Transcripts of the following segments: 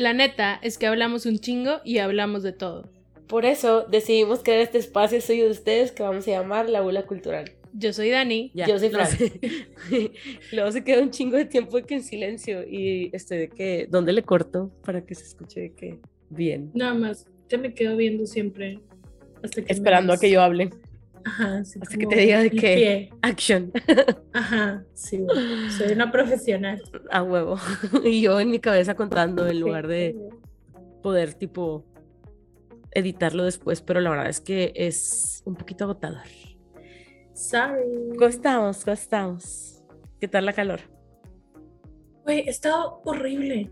La neta es que hablamos un chingo y hablamos de todo. Por eso decidimos crear este espacio suyo de ustedes que vamos a llamar La Bula Cultural. Yo soy Dani. Yo soy Fran. Luego se queda un chingo de tiempo en silencio y este de que, ¿dónde le corto para que se escuche de que bien? Nada más, te me quedo viendo siempre. Hasta que Esperando a que yo hable. Ajá, Hasta que te diga de que action. Ajá, sí, soy una profesional. A huevo. Y yo en mi cabeza contando en lugar de poder tipo editarlo después, pero la verdad es que es un poquito agotador. Sorry. ¿Cómo estamos? ¿Cómo estamos? ¿Qué tal la calor? Güey, estado horrible.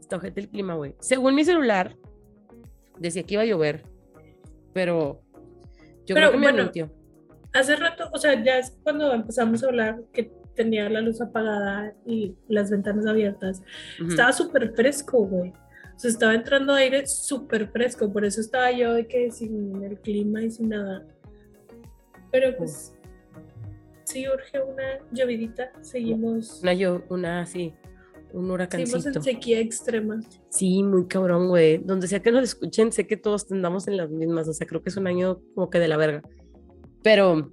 Está ojete el clima, güey. Según mi celular, decía que iba a llover, pero yo creo que me bueno, Hace rato, o sea, ya es cuando empezamos a hablar que tenía la luz apagada y las ventanas abiertas. Estaba súper fresco, güey. O sea, estaba entrando aire súper fresco, por eso estaba yo de que sin el clima y sin nada. Pero pues sí urge una llovidita, seguimos. Una una sí, un huracancito. Seguimos en sequía extrema. Sí, muy cabrón, güey. Donde sea que nos escuchen, sé que todos tendamos en las mismas, o sea, creo que es un año como que de la verga. Pero,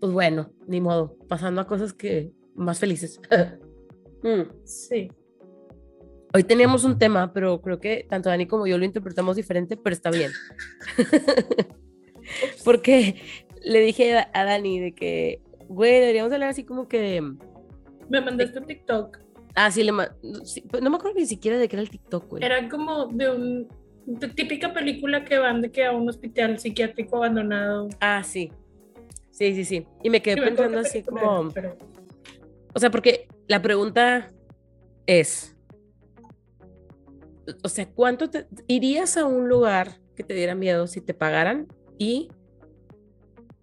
pues bueno, ni modo, pasando a cosas que más felices. Mm. Sí. Hoy teníamos un tema, pero creo que tanto Dani como yo lo interpretamos diferente, pero está bien. Porque le dije a Dani de que, güey, deberíamos hablar así como que... Me mandaste un TikTok. Ah, sí, le pues, no me acuerdo ni siquiera de qué era el TikTok, güey. Era como de un típica película que van de que a un hospital psiquiátrico abandonado. Ah, sí. Sí, sí, sí. Y me quedé pensando así como... O sea, porque la pregunta es, o sea, ¿cuánto te irías a un lugar que te diera miedo si te pagaran? Y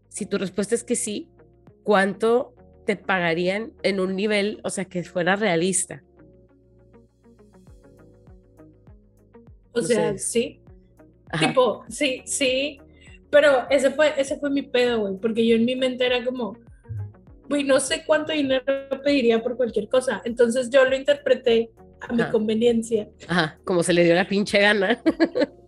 si tu respuesta es que sí, ¿cuánto te pagarían en un nivel, o sea, que fuera realista? O sea, sí. Tipo, sí, sí. Pero ese fue, ese fue mi pedo, güey, porque yo en mi mente era como, güey, no sé cuánto dinero pediría por cualquier cosa. Entonces yo lo interpreté a mi conveniencia. Ajá, como se le dio la pinche gana.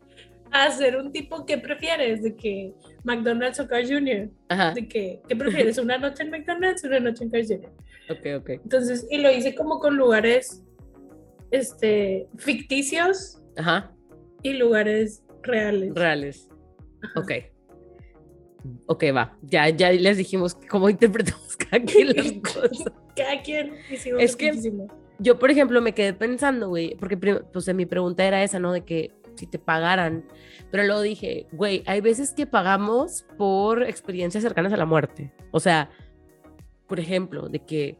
hacer un tipo que prefieres, de que McDonald's o Carl Jr. De que, ¿qué prefieres? ¿Una noche en McDonald's o una noche en Carl Jr.? Ok, ok. Entonces, y lo hice como con lugares este, ficticios Ajá. y lugares reales. Reales. Ok. Ok, va. Ya, ya les dijimos cómo interpretamos cada quien las cosas. cada quien hicimos Es que yo, por ejemplo, me quedé pensando, güey, porque pues mi pregunta era esa, ¿no? De que si te pagaran. Pero luego dije, güey, hay veces que pagamos por experiencias cercanas a la muerte. O sea, por ejemplo, de que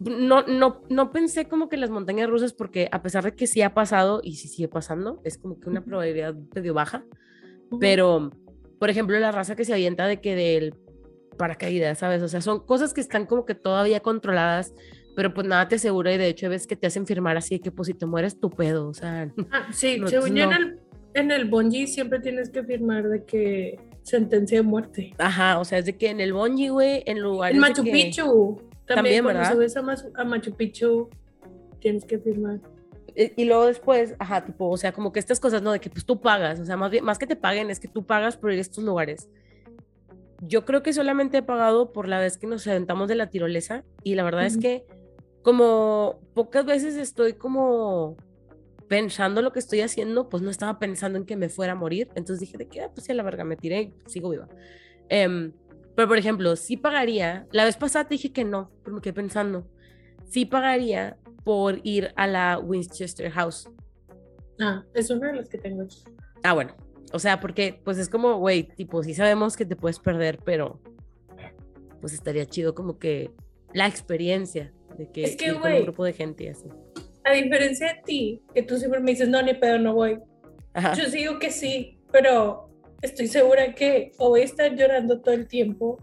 no, no, no pensé como que las montañas rusas, porque a pesar de que sí ha pasado y sí sigue pasando, es como que una probabilidad medio baja. Pero, por ejemplo, la raza que se avienta de que del paracaídas, ¿sabes? O sea, son cosas que están como que todavía controladas pero pues nada te asegura y de hecho ves que te hacen firmar así que pues si te mueres tu pedo, o sea. Ah, sí, según yo en el, en el bungee siempre tienes que firmar de que sentencia de muerte. Ajá, o sea, es de que en el bungee, güey, en lugares En Machu de Picchu, también, cuando subes a, a Machu Picchu tienes que firmar. Y, luego después, ajá, tipo, o sea, como que estas cosas, ¿no? De que pues tú pagas, o sea, más bien, más que te paguen, es que tú pagas por ir a estos lugares. Yo creo que solamente he pagado por la vez que nos aventamos de la tirolesa y la verdad es que como pocas veces estoy como pensando lo que estoy haciendo, pues no estaba pensando en que me fuera a morir. Entonces dije, de qué, ah, pues sí, a la verga, me tiré y sigo viva. Em, pero por ejemplo, sí pagaría, la vez pasada te dije que no, pero me quedé pensando, sí pagaría por ir a la Winchester House. Ah, es una de las que tengo aquí. Ah, bueno. O sea, porque pues es como, güey, tipo, sí sabemos que te puedes perder, pero pues estaría chido como que la experiencia de que, es que un grupo de gente y así. A diferencia de ti, que tú siempre me dices, no, ni pedo, no voy. Yo digo que sí, pero estoy segura que o voy a estar llorando todo el tiempo,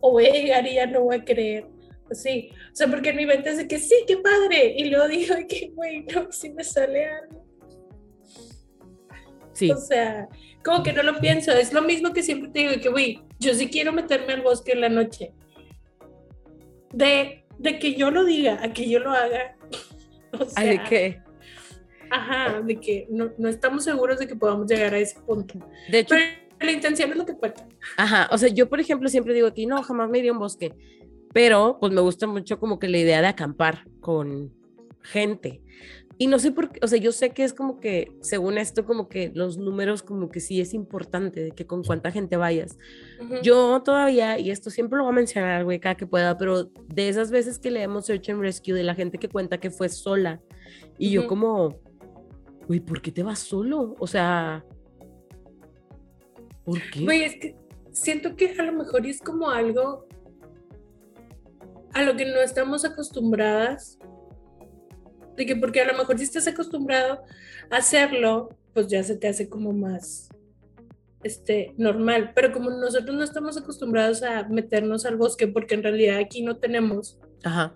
o voy a llegar y ya no voy a creer. Sí, o sea, porque en mi mente es de que sí, qué padre, y luego digo que, güey, no, si me sale algo. Sí. O sea, como que no lo pienso, es lo mismo que siempre te digo, que, güey, yo sí quiero meterme al bosque en la noche. De de que yo lo diga a que yo lo haga. O sea, ¿de qué? Ajá, de que no, no, estamos seguros de que podamos llegar a ese punto. De hecho, pero la intención es lo que cuenta. Ajá, o sea, yo por ejemplo siempre digo aquí, no, jamás me iría a un bosque, pero pues me gusta mucho como que la idea de acampar con gente. Y no sé por qué, o sea, yo sé que es como que, según esto, como que los números, como que sí es importante, de que con cuánta gente vayas. Yo todavía, y esto siempre lo voy a mencionar, güey, cada que pueda, pero de esas veces que leemos Search and Rescue, de la gente que cuenta que fue sola, y yo como, güey, ¿por qué te vas solo? O sea, ¿por qué? Güey, es que siento que a lo mejor es como algo a lo que no estamos acostumbradas de que porque a lo mejor si estás acostumbrado a hacerlo, pues ya se te hace como más este, normal, pero como nosotros no estamos acostumbrados a meternos al bosque, porque en realidad aquí no tenemos, Ajá.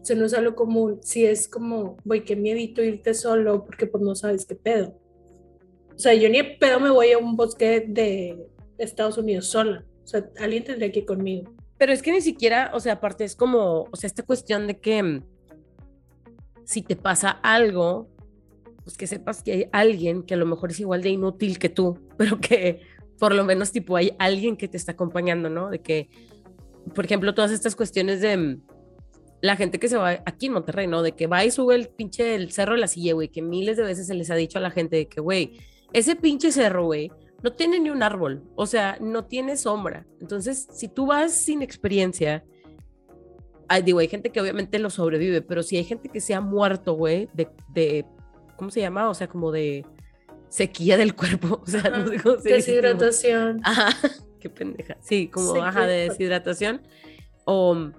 se nos es algo común, si es como, voy, qué miedito irte solo, porque pues no sabes qué pedo. O sea, yo ni pedo me voy a un bosque de Estados Unidos sola, o sea, alguien tendría que ir conmigo. Pero es que ni siquiera, o sea, aparte es como, o sea, esta cuestión de que si te pasa algo, pues que sepas que hay alguien que a lo mejor es igual de inútil que tú, pero que por lo menos tipo hay alguien que te está acompañando, ¿no? De que, por ejemplo, todas estas cuestiones de mm, la gente que se va aquí en Monterrey, ¿no? De que va y sube el pinche el cerro de la silla, güey, que miles de veces se les ha dicho a la gente de que, güey, ese pinche cerro, güey, no tiene ni un árbol, o sea, no tiene sombra. Entonces, si tú vas sin experiencia hay, digo, hay gente que obviamente lo sobrevive, pero si hay gente que se ha muerto, güey, de, de, ¿cómo se llama? O sea, como de sequía del cuerpo, o sea, no sé cómo se Deshidratación. Ajá, qué pendeja. Sí, como, ajá, de deshidratación. O,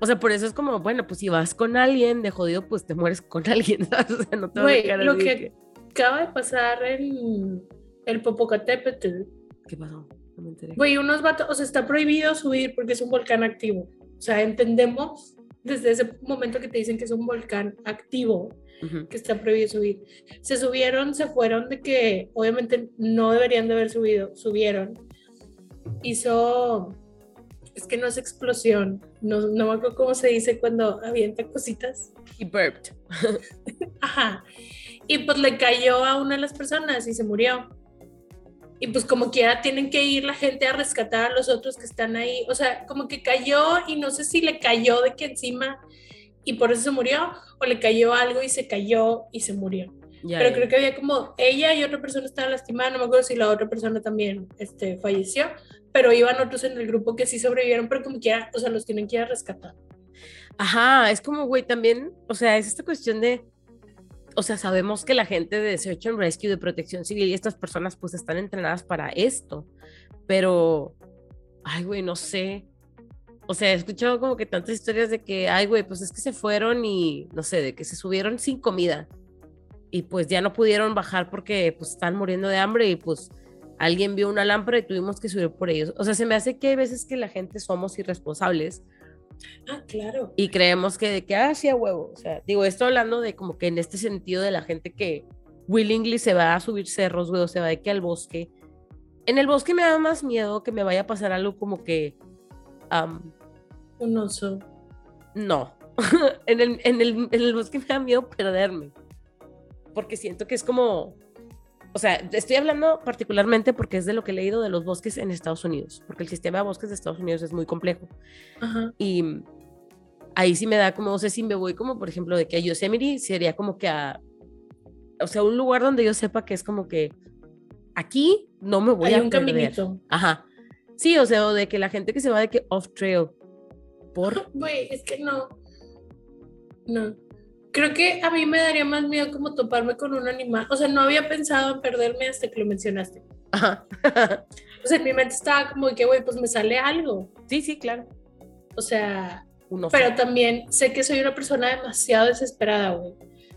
o sea, por eso es como, bueno, pues si vas con alguien de jodido, pues te mueres con alguien, ¿sabes? O sea, no te Güey, lo que, acaba de pasar en el Popocatépetl. ¿Qué pasó? No me enteré. Güey, unos vatos, o sea, está prohibido subir porque es un volcán activo. O sea, entendemos desde ese momento que te dicen que es un volcán activo, que está prohibido subir. Se subieron, se fueron de que obviamente no deberían de haber subido, subieron. Hizo, es que no es explosión, no, no me acuerdo cómo se dice cuando avienta cositas. He burped. Ajá. Y pues le cayó a una de las personas y se murió y pues como quiera tienen que ir la gente a rescatar a los otros que están ahí. O sea, como que cayó y no sé si le cayó de que encima y por eso se murió o le cayó algo y se cayó y se murió. Pero creo que había como ella y otra persona estaba lastimada, no me acuerdo si la otra persona también este, falleció, pero iban otros en el grupo que sí sobrevivieron, pero como quiera, o sea, los tienen que ir a rescatar. Ajá, es como, güey, también, o sea, es esta cuestión de o sea, sabemos que la gente de Search and Rescue, de protección civil y estas personas pues están entrenadas para esto, pero, ay, güey, no sé. O sea, he escuchado como que tantas historias de que, ay, güey, pues es que se fueron y, no sé, de que se subieron sin comida y pues ya no pudieron bajar porque pues están muriendo de hambre y pues alguien vio una lámpara y tuvimos que subir por ellos. O sea, se me hace que hay veces que la gente somos irresponsables Ah, claro. Y creemos que de que, ah, sí, a huevo. O sea, digo, esto hablando de como que en este sentido de la gente que willingly se va a subir cerros, güey, o se va de que al bosque. En el bosque me da más miedo que me vaya a pasar algo como que... Un oso. No. en, el, en, el, en el bosque me da miedo perderme. Porque siento que es como o sea, estoy hablando particularmente porque es de lo que he leído de los bosques en Estados Unidos, porque el sistema de bosques de Estados Unidos es muy complejo. Y ahí sí me da como, no sé si me voy como, por ejemplo, de que a Yosemite sería como que a, o sea, un lugar donde yo sepa que es como que aquí no me voy Hay a un caminito. Ajá. Sí, o sea, o de que la gente que se va de que off trail. Por. Güey, es que no. No creo que a mí me daría más miedo como toparme con un animal. O sea, no había pensado en perderme hasta que lo mencionaste. Ajá. o sea, en mi mente estaba como que, güey, pues me sale algo. Sí, sí, claro. O sea, pero también sé que soy una persona demasiado desesperada, güey.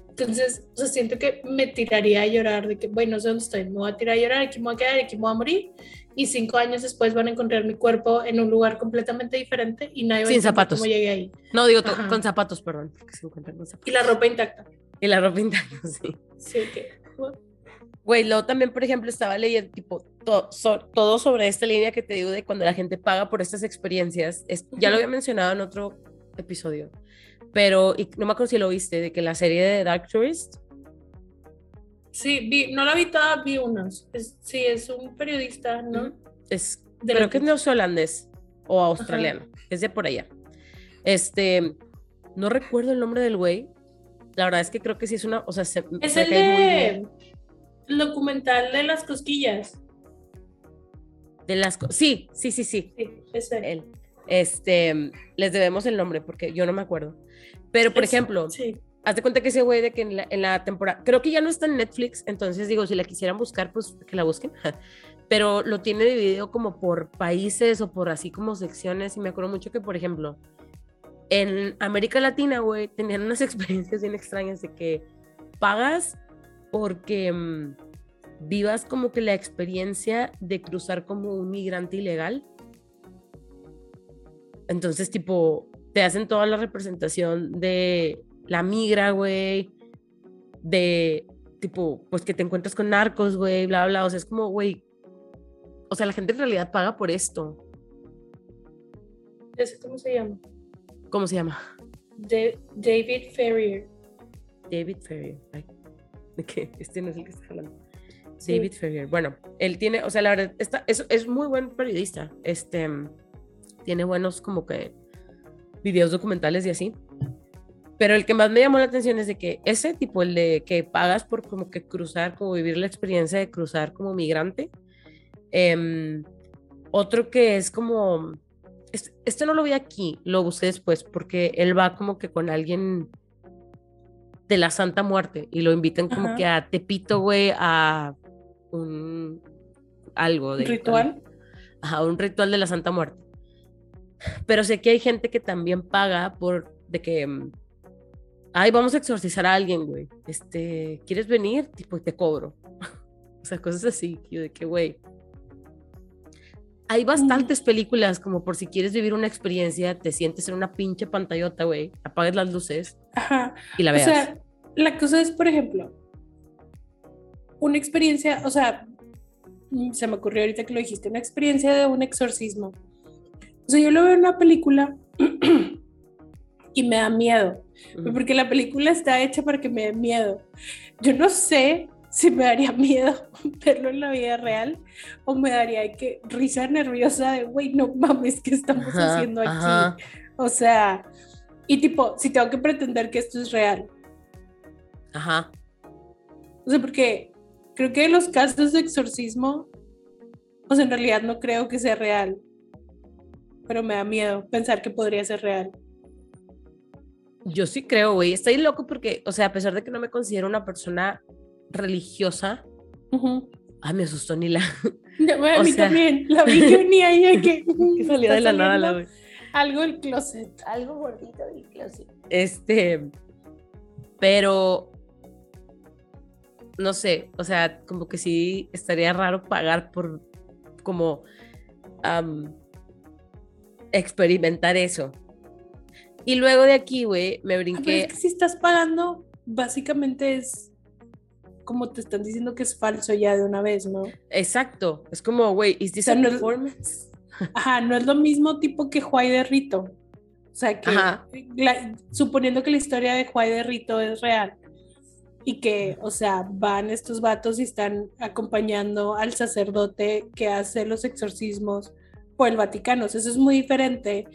Entonces, o sea, siento que me tiraría a llorar de que, bueno, no sé dónde estoy, me voy a tirar a llorar, aquí me voy a quedar, aquí me voy a morir. Y cinco años después van a encontrar mi cuerpo en un lugar completamente diferente y nadie va Sin a zapatos. cómo llegué ahí. No, digo con zapatos, perdón. se encuentran con zapatos. Y la ropa intacta. Y la ropa intacta, sí. Sí, que. Güey, luego también, por ejemplo, estaba leyendo tipo todo sobre esta línea que te digo de cuando la gente paga por estas experiencias. ya lo había mencionado en otro episodio, pero y no me acuerdo si lo viste, de que la serie de Dark Tourist. Sí, vi, no la vi toda, vi unos. sí, es un periodista, ¿no? Es, creo que es neozelandés o australiano, es de por allá. Este, no recuerdo el nombre del güey. La verdad es que creo que sí es una, o sea, se, es el de el documental de las cosquillas. De las sí, sí, sí, sí. Sí, es él. Este, les debemos el nombre porque yo no me acuerdo. Pero, por ejemplo, sí. Haz de cuenta que ese güey de que en la, temporada, creo que ya no está en Netflix, entonces digo, si la quisieran buscar, pues que la busquen. Pero lo tiene dividido como por países o por así como secciones. Y me acuerdo mucho que, por ejemplo, en América Latina, güey, tenían unas experiencias bien extrañas de que pagas porque mm, vivas como que la experiencia de cruzar como un migrante ilegal. Entonces, tipo, te hacen toda la representación de la migra, güey, de tipo, pues que te encuentras con narcos, güey, bla, bla. O sea, es como, güey, o sea, la gente en realidad paga por esto. ¿Cómo se llama? ¿Cómo se llama? David Ferrier. David Ferrier. ¿De qué? Este no es el que está hablando. David Ferrier. Bueno, él tiene, o sea, la verdad, está, es, es muy buen periodista. Este, tiene buenos como que videos documentales y así. Pero el que más me llamó la atención es de que ese tipo, el de que pagas por como que cruzar, como vivir la experiencia de cruzar como migrante. Em, otro que es como, este no lo vi aquí, lo busqué después, porque él va como que con alguien de la Santa Muerte y lo invitan como que a Tepito, güey, a un algo de... ¿Ritual? A un ritual de la Santa Muerte. Pero sé que hay gente que también paga por de que mm, ay, vamos a exorcizar a alguien, güey. Este, ¿quieres venir? Tipo, te cobro. o sea, cosas así, de que, güey. Hay bastantes películas como por si quieres vivir una experiencia, te sientes en una pinche pantallota, güey, apagues las luces y la veas. O sea, la cosa es, por ejemplo, una experiencia, o sea, mm, se me ocurrió ahorita que lo dijiste, una experiencia de un exorcismo. O sea, yo lo veo en una película y me da miedo, porque la película está hecha para que me dé miedo. Yo no sé si me daría miedo verlo en la vida real o me daría que risa nerviosa de, güey, no mames, ¿qué estamos haciendo aquí? O sea, y tipo, si tengo que pretender que esto es real. Ajá. O sea, porque creo que los casos de exorcismo, sea, en realidad no creo que sea real, pero me da miedo pensar que podría ser real. Yo sí creo, güey. Estoy loco porque, o sea, a pesar de que no me considero una persona religiosa, ay, me asustó ni la. a mí también. La vi que venía ahí que, que salía de la nada la Algo del closet. Algo gordito del closet. Este. Pero. No sé, o sea, como que sí estaría raro pagar por como experimentar eso. Y luego de aquí, güey, me brinqué. es que si estás pagando, básicamente es como te están diciendo que es falso ya de una vez, ¿no? Exacto. Es como, güey, ¿is this a performance? ajá, no es lo mismo tipo que Juay de Rito. O sea, que suponiendo que la historia de Juay de Rito es real y que, o sea, van estos vatos y están acompañando al sacerdote que hace los exorcismos por el Vaticano. eso es muy diferente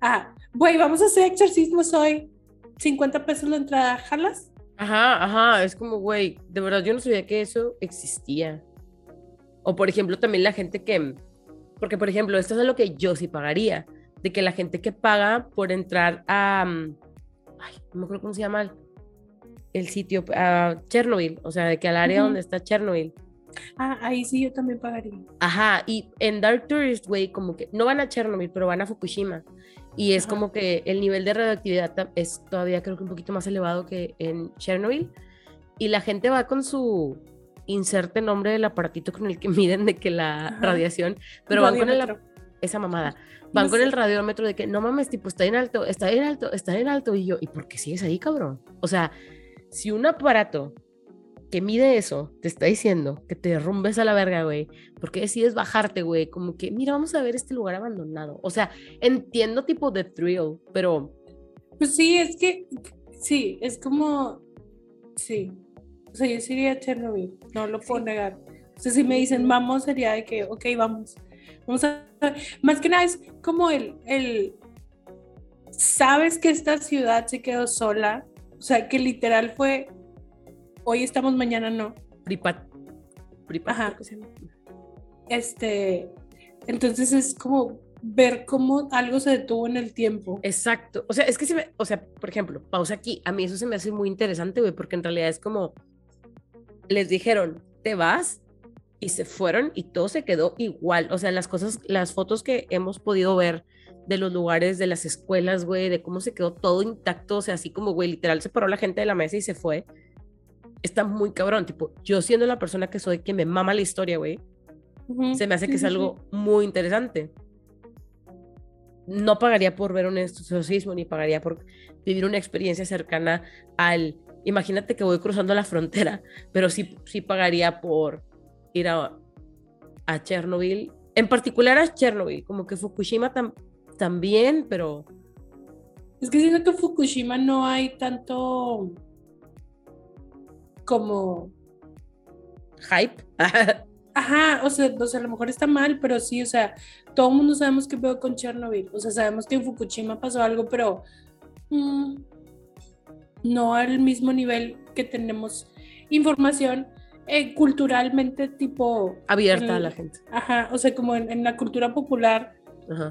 Ah, güey, vamos a hacer exorcismos hoy. 50 pesos la entrada, ¿jalas? Ajá, ajá, es como, güey, de verdad yo no sabía que eso existía. O por ejemplo, también la gente que, porque por ejemplo, esto es lo que yo sí pagaría, de que la gente que paga por entrar a, mm, ay, no me acuerdo cómo se llama el, sitio, a Chernobyl, o sea, de que al área donde está Chernobyl. Ah, ahí sí yo también pagaría. Ajá, y en Dark Tourist, güey, como que no van a Chernobyl, pero van a Fukushima. Y es como que el nivel de radioactividad es todavía creo que un poquito más elevado que en Chernobyl. Y la gente va con su inserte nombre del aparatito con el que miden de que la radiación, pero van con el, esa mamada. Van con el radiómetro de que no mames, tipo, está en alto, está en alto, está en alto. Y yo, ¿y por qué sigues ahí, cabrón? O sea, si un aparato que mide eso, te está diciendo que te derrumbes a la verga, güey, porque decides bajarte, güey, como que, mira, vamos a ver este lugar abandonado. O sea, entiendo tipo de thrill, pero... Pues sí, es que, sí, es como, sí. O sea, yo sería Chernobyl, no lo puedo negar. O sea, si me dicen vamos, sería de que, ok, vamos. Vamos a... Más que nada es como el, el... Sabes que esta ciudad se quedó sola. O sea, que literal fue, hoy estamos, mañana no. Pripat. Pripat. Ajá. Este, entonces es como ver cómo algo se detuvo en el tiempo. Exacto. O sea, es que se me, o sea, por ejemplo, pausa aquí. A mí eso se me hace muy interesante, güey, porque en realidad es como les dijeron, "Te vas." Y se fueron y todo se quedó igual. O sea, las cosas, las fotos que hemos podido ver de los lugares, de las escuelas, güey, de cómo se quedó todo intacto, o sea, así como, güey, literal se paró la gente de la mesa y se fue. Está muy cabrón, tipo, yo siendo la persona que soy, que me mama la historia, güey, se me hace que es algo muy interesante. No pagaría por ver un exorcismo ni pagaría por vivir una experiencia cercana al, imagínate que voy cruzando la frontera, pero sí, sí pagaría por ir a, a Chernobyl, en particular a Chernobyl, como que Fukushima también, pero... Es que siento que Fukushima no hay tanto como... Hype. Ajá, o sea, o sea, a lo mejor está mal, pero sí, o sea, todo el mundo sabemos que veo con Chernobyl, o sea, sabemos que en Fukushima pasó algo, pero mm, no al mismo nivel que tenemos información eh, culturalmente tipo... Abierta a la gente. Ajá, o sea, como en, la cultura popular,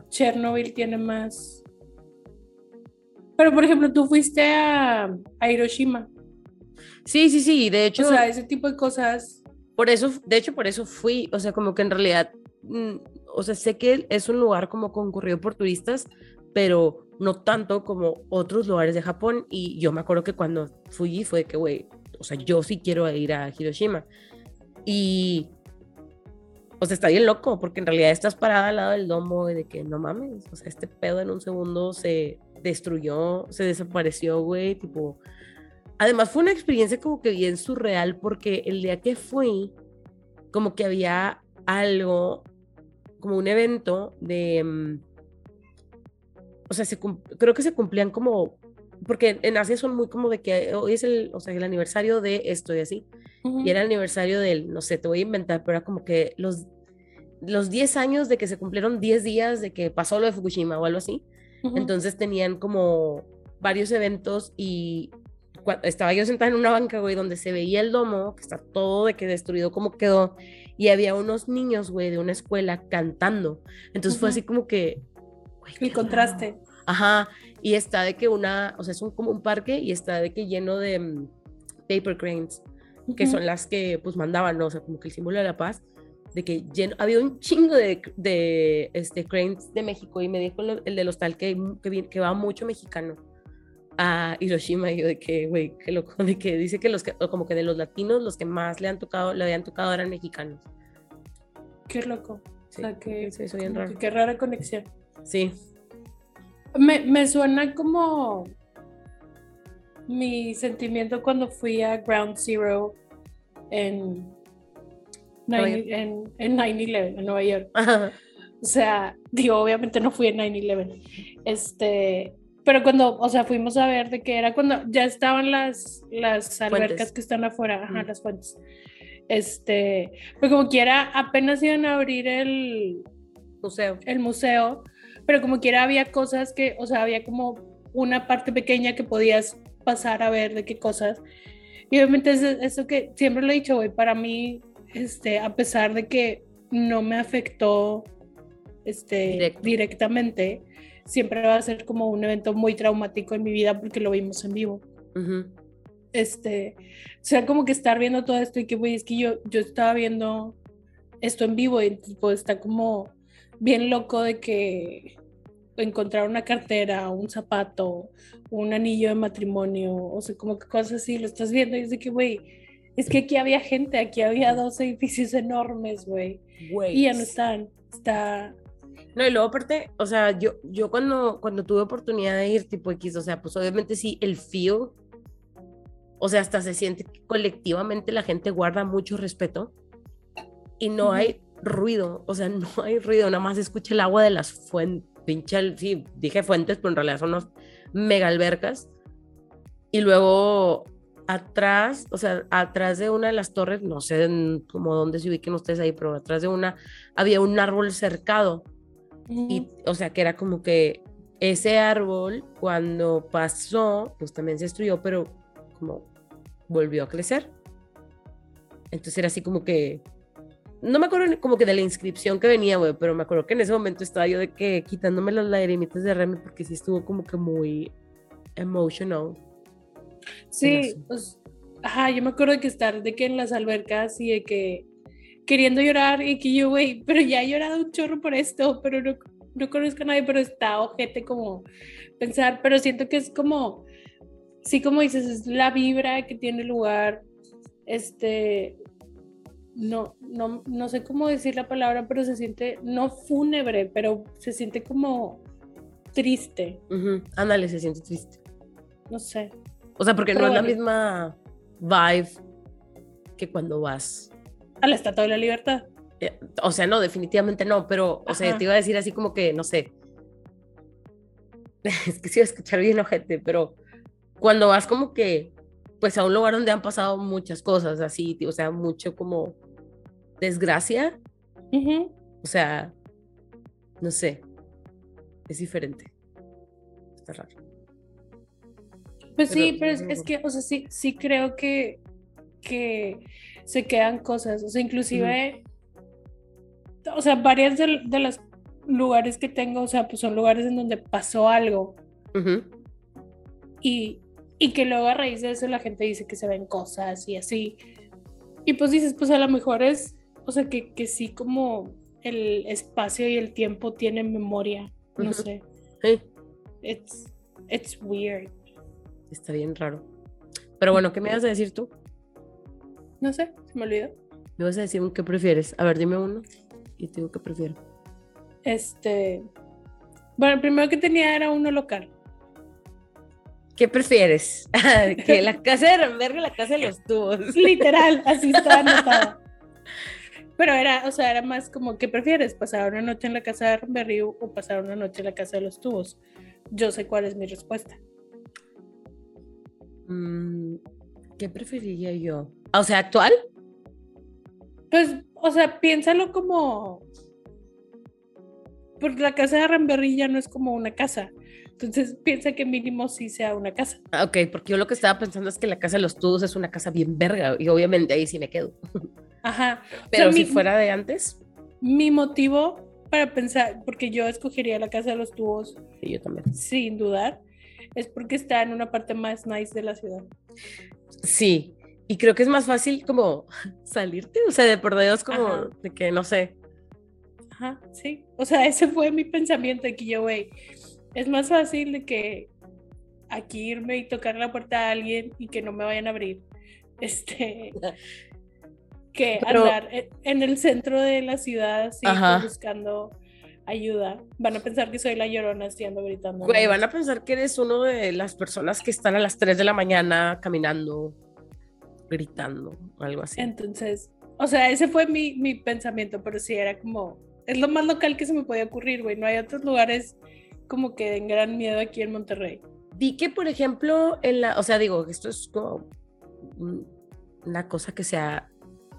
Chernobyl tiene más... Pero, por ejemplo, tú fuiste a, a Hiroshima. Sí, sí, sí, de hecho... O sea, ese tipo de cosas por eso, de hecho, por eso fui, o sea, como que en realidad, mm, o sea, sé que es un lugar como concurrido por turistas, pero no tanto como otros lugares de Japón. Y yo me acuerdo que cuando fui fue que, güey, o sea, yo sí quiero ir a Hiroshima. Y, o sea, está bien loco, porque en realidad estás parada al lado del domo de que no mames, o sea, este pedo en un segundo se destruyó, se desapareció, güey, tipo, Además fue una experiencia como que bien surreal porque el día que fui, como que había algo, como un evento de... Mm, o sea, creo que se cumplían como... Porque en Asia son muy como de que hoy es el, o sea, el aniversario de esto y así. Y era el aniversario del, no sé, te voy a inventar, pero era como que los, los 10 años de que se cumplieron 10 días de que pasó lo de Fukushima o algo así. Entonces tenían como varios eventos y estaba yo sentada en una banca, güey, donde se veía el domo, que está todo de que destruido como quedó, y había unos niños, güey, de una escuela cantando. Entonces fue así como que... el contraste. Ajá, y está de que una, o sea, es un, como un parque y está de que lleno de mm, paper cranes, que son las que pues mandaban, ¿no? O sea, como que el símbolo de la paz de que lleno, había un chingo de, de este, cranes de México y me dijo el, el del hostal que, que, que va mucho mexicano a Hiroshima y yo de que, güey, qué loco, de que dice que los que, como que de los latinos, los que más le han tocado, le habían tocado eran mexicanos. Qué loco. o sea, que, sí, bien raro. qué rara conexión. Sí. Me, me suena como mi sentimiento cuando fui a Ground Zero en, en, en 9-11, en Nueva York. O sea, digo, obviamente no fui en 9-11. Este, pero cuando, o sea, fuimos a ver de qué era cuando ya estaban las, las albercas que están afuera, ajá, las fuentes. Este, pues como quiera, apenas iban a abrir el museo. El museo, pero como quiera había cosas que, o sea, había como una parte pequeña que podías pasar a ver de qué cosas. Y obviamente eso, eso que siempre lo he dicho, güey, para mí, este, a pesar de que no me afectó este, directamente, siempre va a ser como un evento muy traumático en mi vida porque lo vimos en vivo. Este, o sea, como que estar viendo todo esto y que, güey, es que yo, yo estaba viendo esto en vivo y tipo, está como bien loco de que encontrar una cartera, un zapato, un anillo de matrimonio, o sea, como que cosas así, lo estás viendo y es de que, güey, es que aquí había gente, aquí había dos edificios enormes, güey. Y ya no están. Está, no, y luego aparte, o sea, yo, yo cuando, cuando tuve oportunidad de ir tipo X, o sea, pues obviamente sí, el fío, o sea, hasta se siente que colectivamente la gente guarda mucho respeto y no hay ruido, o sea, no hay ruido, nada más escucha el agua de las fuentes, pinche, sí, dije fuentes, pero en realidad son unas mega albercas. Y luego, atrás, o sea, atrás de una de las torres, no sé cómo dónde se ubiquen ustedes ahí, pero atrás de una había un árbol cercado. Y, o sea, que era como que ese árbol, cuando pasó, pues también se destruyó, pero como volvió a crecer. Entonces era así como que, no me acuerdo como que de la inscripción que venía, güey, pero me acuerdo que en ese momento estaba yo de que quitándome las lagrimitas de Remy porque sí estuvo como que muy emotional. Sí, pues, ajá, yo me acuerdo de que estar de que en las albercas y de que queriendo llorar y que yo, güey, pero ya he llorado un chorro por esto, pero no, no conozco a nadie, pero está ojete como pensar, pero siento que es como, sí, como dices, es la vibra que tiene lugar, este, no, no, no sé cómo decir la palabra, pero se siente, no fúnebre, pero se siente como triste. Ándale, se siente triste. No sé. O sea, porque no es la misma vibe que cuando vas. A la Estatua de la Libertad. Eh, o sea, no, definitivamente no, pero, o sea, te iba a decir así como que, no sé. es que sí escuchar bien ojete, pero cuando vas como que, pues a un lugar donde han pasado muchas cosas así, o sea, mucho como desgracia. O sea, no sé, es diferente. Está raro. Pues sí, pero es, que, o sea, sí, sí creo que, que se quedan cosas, o sea, inclusive, o sea, varias de, de, los lugares que tengo, o sea, pues son lugares en donde pasó algo. y, y que luego a raíz de eso la gente dice que se ven cosas y así. Y pues dices, pues a lo mejor es, o sea, que, que sí como el espacio y el tiempo tienen memoria, no sé. It's, it's weird. Está bien raro. Pero bueno, ¿qué me vas a decir tú? No sé, se me olvidó. Me vas a decir un qué prefieres. A ver, dime uno y te digo qué prefiero. Este. Bueno, el primero que tenía era uno local. ¿Qué prefieres? que la casa de Ramberg la casa de los tubos. Literal, así está anotada. Pero era, o sea, era más como, ¿qué prefieres? ¿Pasar una noche en la casa de Ramberry o pasar una noche en la casa de los tubos? Yo sé cuál es mi respuesta. Mm, ¿Qué preferiría yo? O sea, actual. Pues, o sea, piénsalo como. Porque la casa de Ramberry ya no es como una casa. Entonces piensa que mínimo sí sea una casa. Ah, ok, porque yo lo que estaba pensando es que la casa de los tubos es una casa bien verga y obviamente ahí sí me quedo. Ajá. Pero si fuera de antes. Mi motivo para pensar, porque yo escogería la casa de los tubos. Sí, yo también. Sin dudar es porque está en una parte más nice de la ciudad. Sí, y creo que es más fácil como salirte, o sea, de por Dios como de que no sé. Ajá, sí. O sea, ese fue mi pensamiento que yo, güey, es más fácil de que aquí irme y tocar la puerta a alguien y que no me vayan a abrir. Este que andar en el centro de la ciudad así buscando ayuda. Van a pensar que soy la llorona ando gritando. Güey, van a pensar que eres uno de las personas que están a las 3 de la mañana caminando, gritando, algo así. Entonces, o sea, ese fue mi, mi pensamiento, pero sí era como, es lo más local que se me podía ocurrir, güey. No hay otros lugares como que den gran miedo aquí en Monterrey. Vi que, por ejemplo, en la, o sea, digo, esto es como una cosa que sea,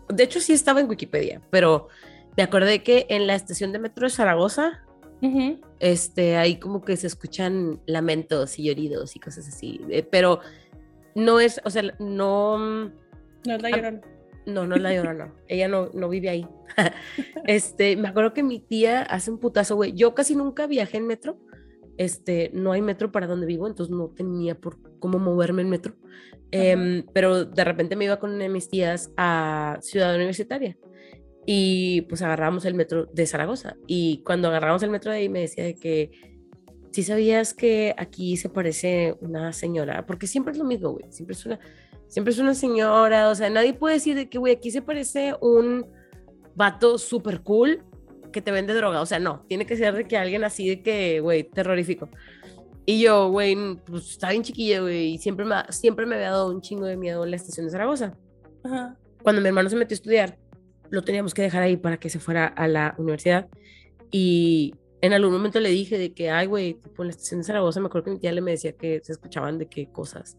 de hecho sí estaba en Wikipedia, pero me acordé que en la estación de metro de Zaragoza, este, ahí como que se escuchan lamentos y lloridos y cosas así, eh, pero no es, o sea, no... No es la llorona. No, no es la llorona. Ella no, no vive ahí. este, me acuerdo que mi tía hace un putazo, güey. Yo casi nunca viajé en metro. Este, no hay metro para donde vivo, entonces no tenía por cómo moverme en metro. Em, pero de repente me iba con mis tías a Ciudad Universitaria y pues agarramos el metro de Zaragoza. Y cuando agarramos el metro de ahí me decía de que si sabías que aquí se parece una señora, porque siempre es lo mismo, güey, siempre es una, siempre es una señora, o sea, nadie puede decir de que, güey, aquí se parece un vato súper cool que te vende droga, o sea, no, tiene que ser de que alguien así de que, güey, terrorífico. Y yo, güey, pues estaba bien chiquilla, güey, y siempre me, siempre me había dado un chingo de miedo la estación de Zaragoza. Cuando mi hermano se metió a estudiar, lo teníamos que dejar ahí para que se fuera a la universidad. Y en algún momento le dije de que, ay, güey, tipo en la estación de Zaragoza, me acuerdo que mi tía le me decía que se escuchaban de qué cosas.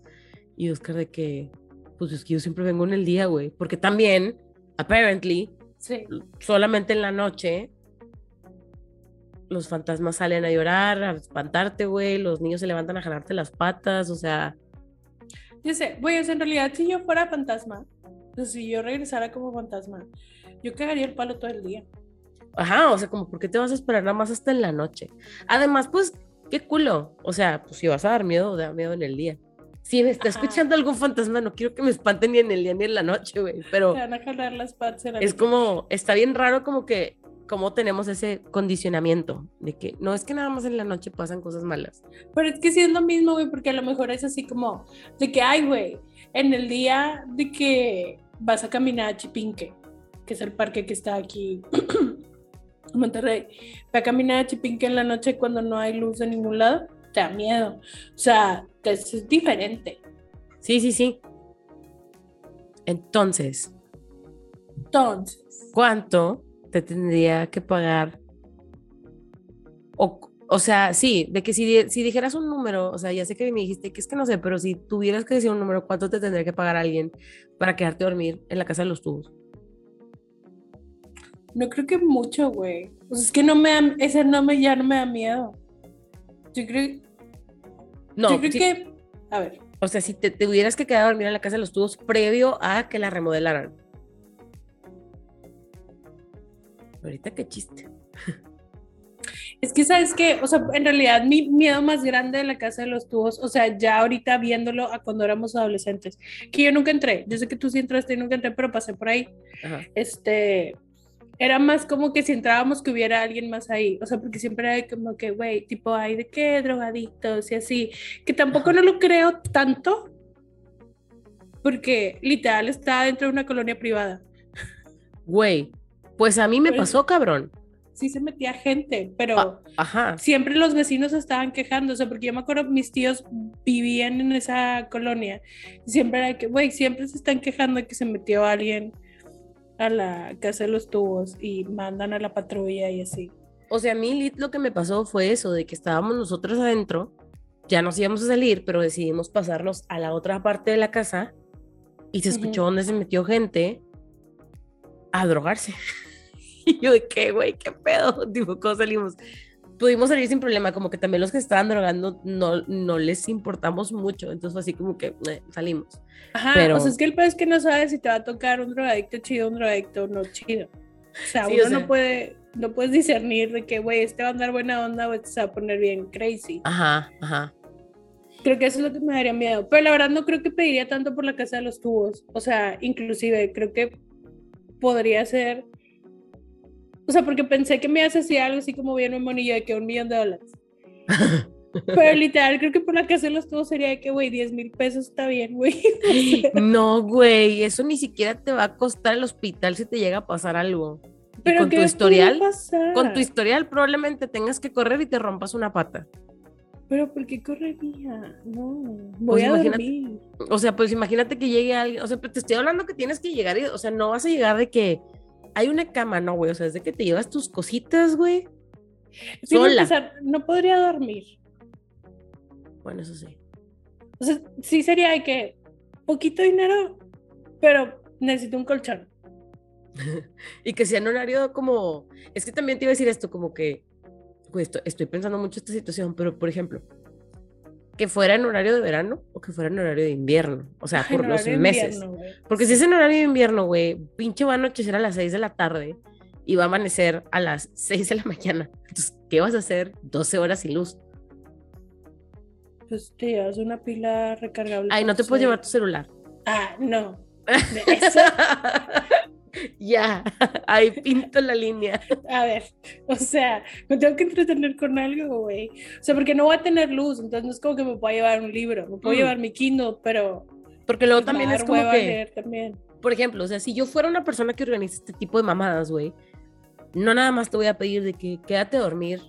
Y Oscar de que, Pues es que yo siempre vengo en el día, güey. Porque también, apparently, solamente en la noche los fantasmas salen a llorar, a espantarte, güey. Los niños se levantan a jalarte las patas, o sea. Yo sé, güey, en realidad, si yo fuera fantasma, si yo regresara como fantasma, yo cagaría el palo todo el día. Ajá, o sea, como, ¿por qué te vas a esperar nada más hasta en la noche? Además, pues, qué culo. O sea, pues si vas a dar miedo, da miedo en el día. Si me está escuchando algún fantasma, no quiero que me espanten ni en el día ni en la noche, güey. Pero. Te van a jalar las patas. Es como, está bien raro como que cómo tenemos ese condicionamiento de que no es que nada más en la noche pasan cosas malas. Pero es que sí es lo mismo, güey, porque a lo mejor es así como de que, ay, güey, en el día de que vas a caminar a Chipinque, que es el parque que está aquí Monterrey, va a caminar a Chipinque en la noche cuando no hay luz de ningún lado, te da miedo. O sea, es diferente. Sí, sí, sí. Entonces. Entonces. ¿Cuánto te tendría que pagar. O, o sea, sí, de que si, si dijeras un número, o sea, ya sé que me dijiste que es que no sé, pero si tuvieras que decir un número, ¿cuánto te tendría que pagar alguien para quedarte a dormir en la casa de los tubos? No creo que mucho, güey. Pues es que no me da, ese no me, ya no me da miedo. Yo creo. No, yo creo que. A ver. O sea, si te, te tuvieras que quedar a dormir en la casa de los tubos previo a que la remodelaran. Ahorita qué chiste. Es que, ¿sabes qué? O sea, en realidad mi miedo más grande de la casa de los tubos, o sea, ya ahorita viéndolo a cuando éramos adolescentes, que yo nunca entré, yo sé que tú sí entraste y nunca entré, pero pasé por ahí. Este, era más como que si entrábamos que hubiera alguien más ahí, o sea, porque siempre hay como que, güey, tipo, hay de qué, drogadictos y así, que tampoco no lo creo tanto, porque literal está dentro de una colonia privada. Güey, pues a mí me pasó, cabrón. Sí se metía gente, pero ah, siempre los vecinos estaban quejándose, porque yo me acuerdo, mis tíos vivían en esa colonia, y siempre era que, güey, siempre se están quejando de que se metió alguien a la casa de los tubos y mandan a la patrulla y así. O sea, a mí lo que me pasó fue eso, de que estábamos nosotros adentro, ya nos íbamos a salir, pero decidimos pasarnos a la otra parte de la casa y se escuchó donde se metió gente a drogarse. Y yo de qué, güey, qué pedo. Tipo, ¿cómo salimos? Pudimos salir sin problema, como que también los que estaban drogando no, no les importamos mucho, entonces fue así como que eh, salimos. Ajá, pero... o sea, es que el pedo es que no sabes si te va a tocar un drogadicto chido, un drogadicto no chido. O sea, uno no puede, no puedes discernir de que, güey, este va a andar buena onda o este se va a poner bien crazy. Ajá, ajá. Creo que eso es lo que me daría miedo. Pero la verdad no creo que pediría tanto por la casa de los tubos. O sea, inclusive creo que podría ser o sea, porque pensé que me ibas a decir algo así como bien un monillo de que un millón de dólares. Pero literal, creo que por la que hacerlos todo sería de que, güey, 10 mil pesos está bien, güey. No, güey, eso ni siquiera te va a costar el hospital si te llega a pasar algo. Pero con tu historial, con tu historial probablemente tengas que correr y te rompas una pata. Pero ¿por qué correría? No, voy pues a dormir. O sea, pues imagínate que llegue alguien, o sea, te estoy hablando que tienes que llegar, y, o sea, no vas a llegar de que hay una cama, no, güey, o sea, es de que te llevas tus cositas, güey. Sola. no podría dormir. Bueno, eso sí. O sea, sí sería de que poquito dinero, pero necesito un colchón. y que sea en horario como, es que también te iba a decir esto, como que, pues estoy pensando mucho esta situación, pero por ejemplo, que fuera en horario de verano o que fuera en horario de invierno. O sea, por los meses. Porque si es en horario de invierno, güey, pinche va a anochecer a las 6 de la tarde y va a amanecer a las 6 de la mañana. Entonces, ¿qué vas a hacer 12 horas sin luz? Pues te llevas una pila recargable. Ay, no te puedes llevar tu celular. Ah, no. ya, ahí pinto la línea. A ver, o sea, me tengo que entretener con algo, güey. O sea, porque no voy a tener luz, entonces no es como que me pueda llevar un libro, me puedo mm. llevar mi Kindle, pero... Porque luego también es como que... también. Por ejemplo, o sea, si yo fuera una persona que organiza este tipo de mamadas, güey, no nada más te voy a pedir de que quédate a dormir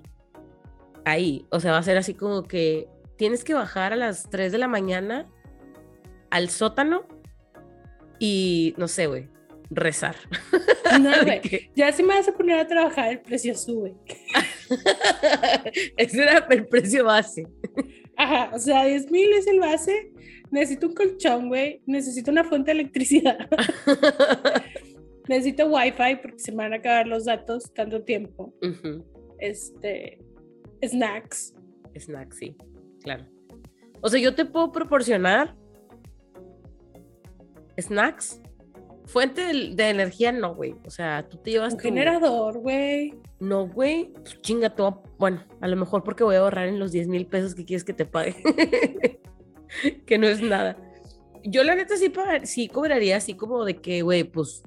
ahí. O sea, va a ser así como que tienes que bajar a las 3 de la mañana al sótano y no sé, güey, rezar. No, Ya si me vas a poner a trabajar, el precio sube. Ese era el precio base. Ajá, o sea, 10 mil es el base, necesito un colchón, güey, necesito una fuente de electricidad. necesito wifi porque se me van a acabar los datos tanto tiempo. Este, snacks. Snacks, sí, claro. O sea, yo te puedo proporcionar snacks. Fuente de, energía, no, güey. O sea, tú te llevas. Un generador, güey. No, güey. Pues chinga todo. Bueno, a lo mejor porque voy a ahorrar en los 10 mil pesos que quieres que te pague. que no es nada. Yo, la neta, sí, sí cobraría así como de que, güey, pues.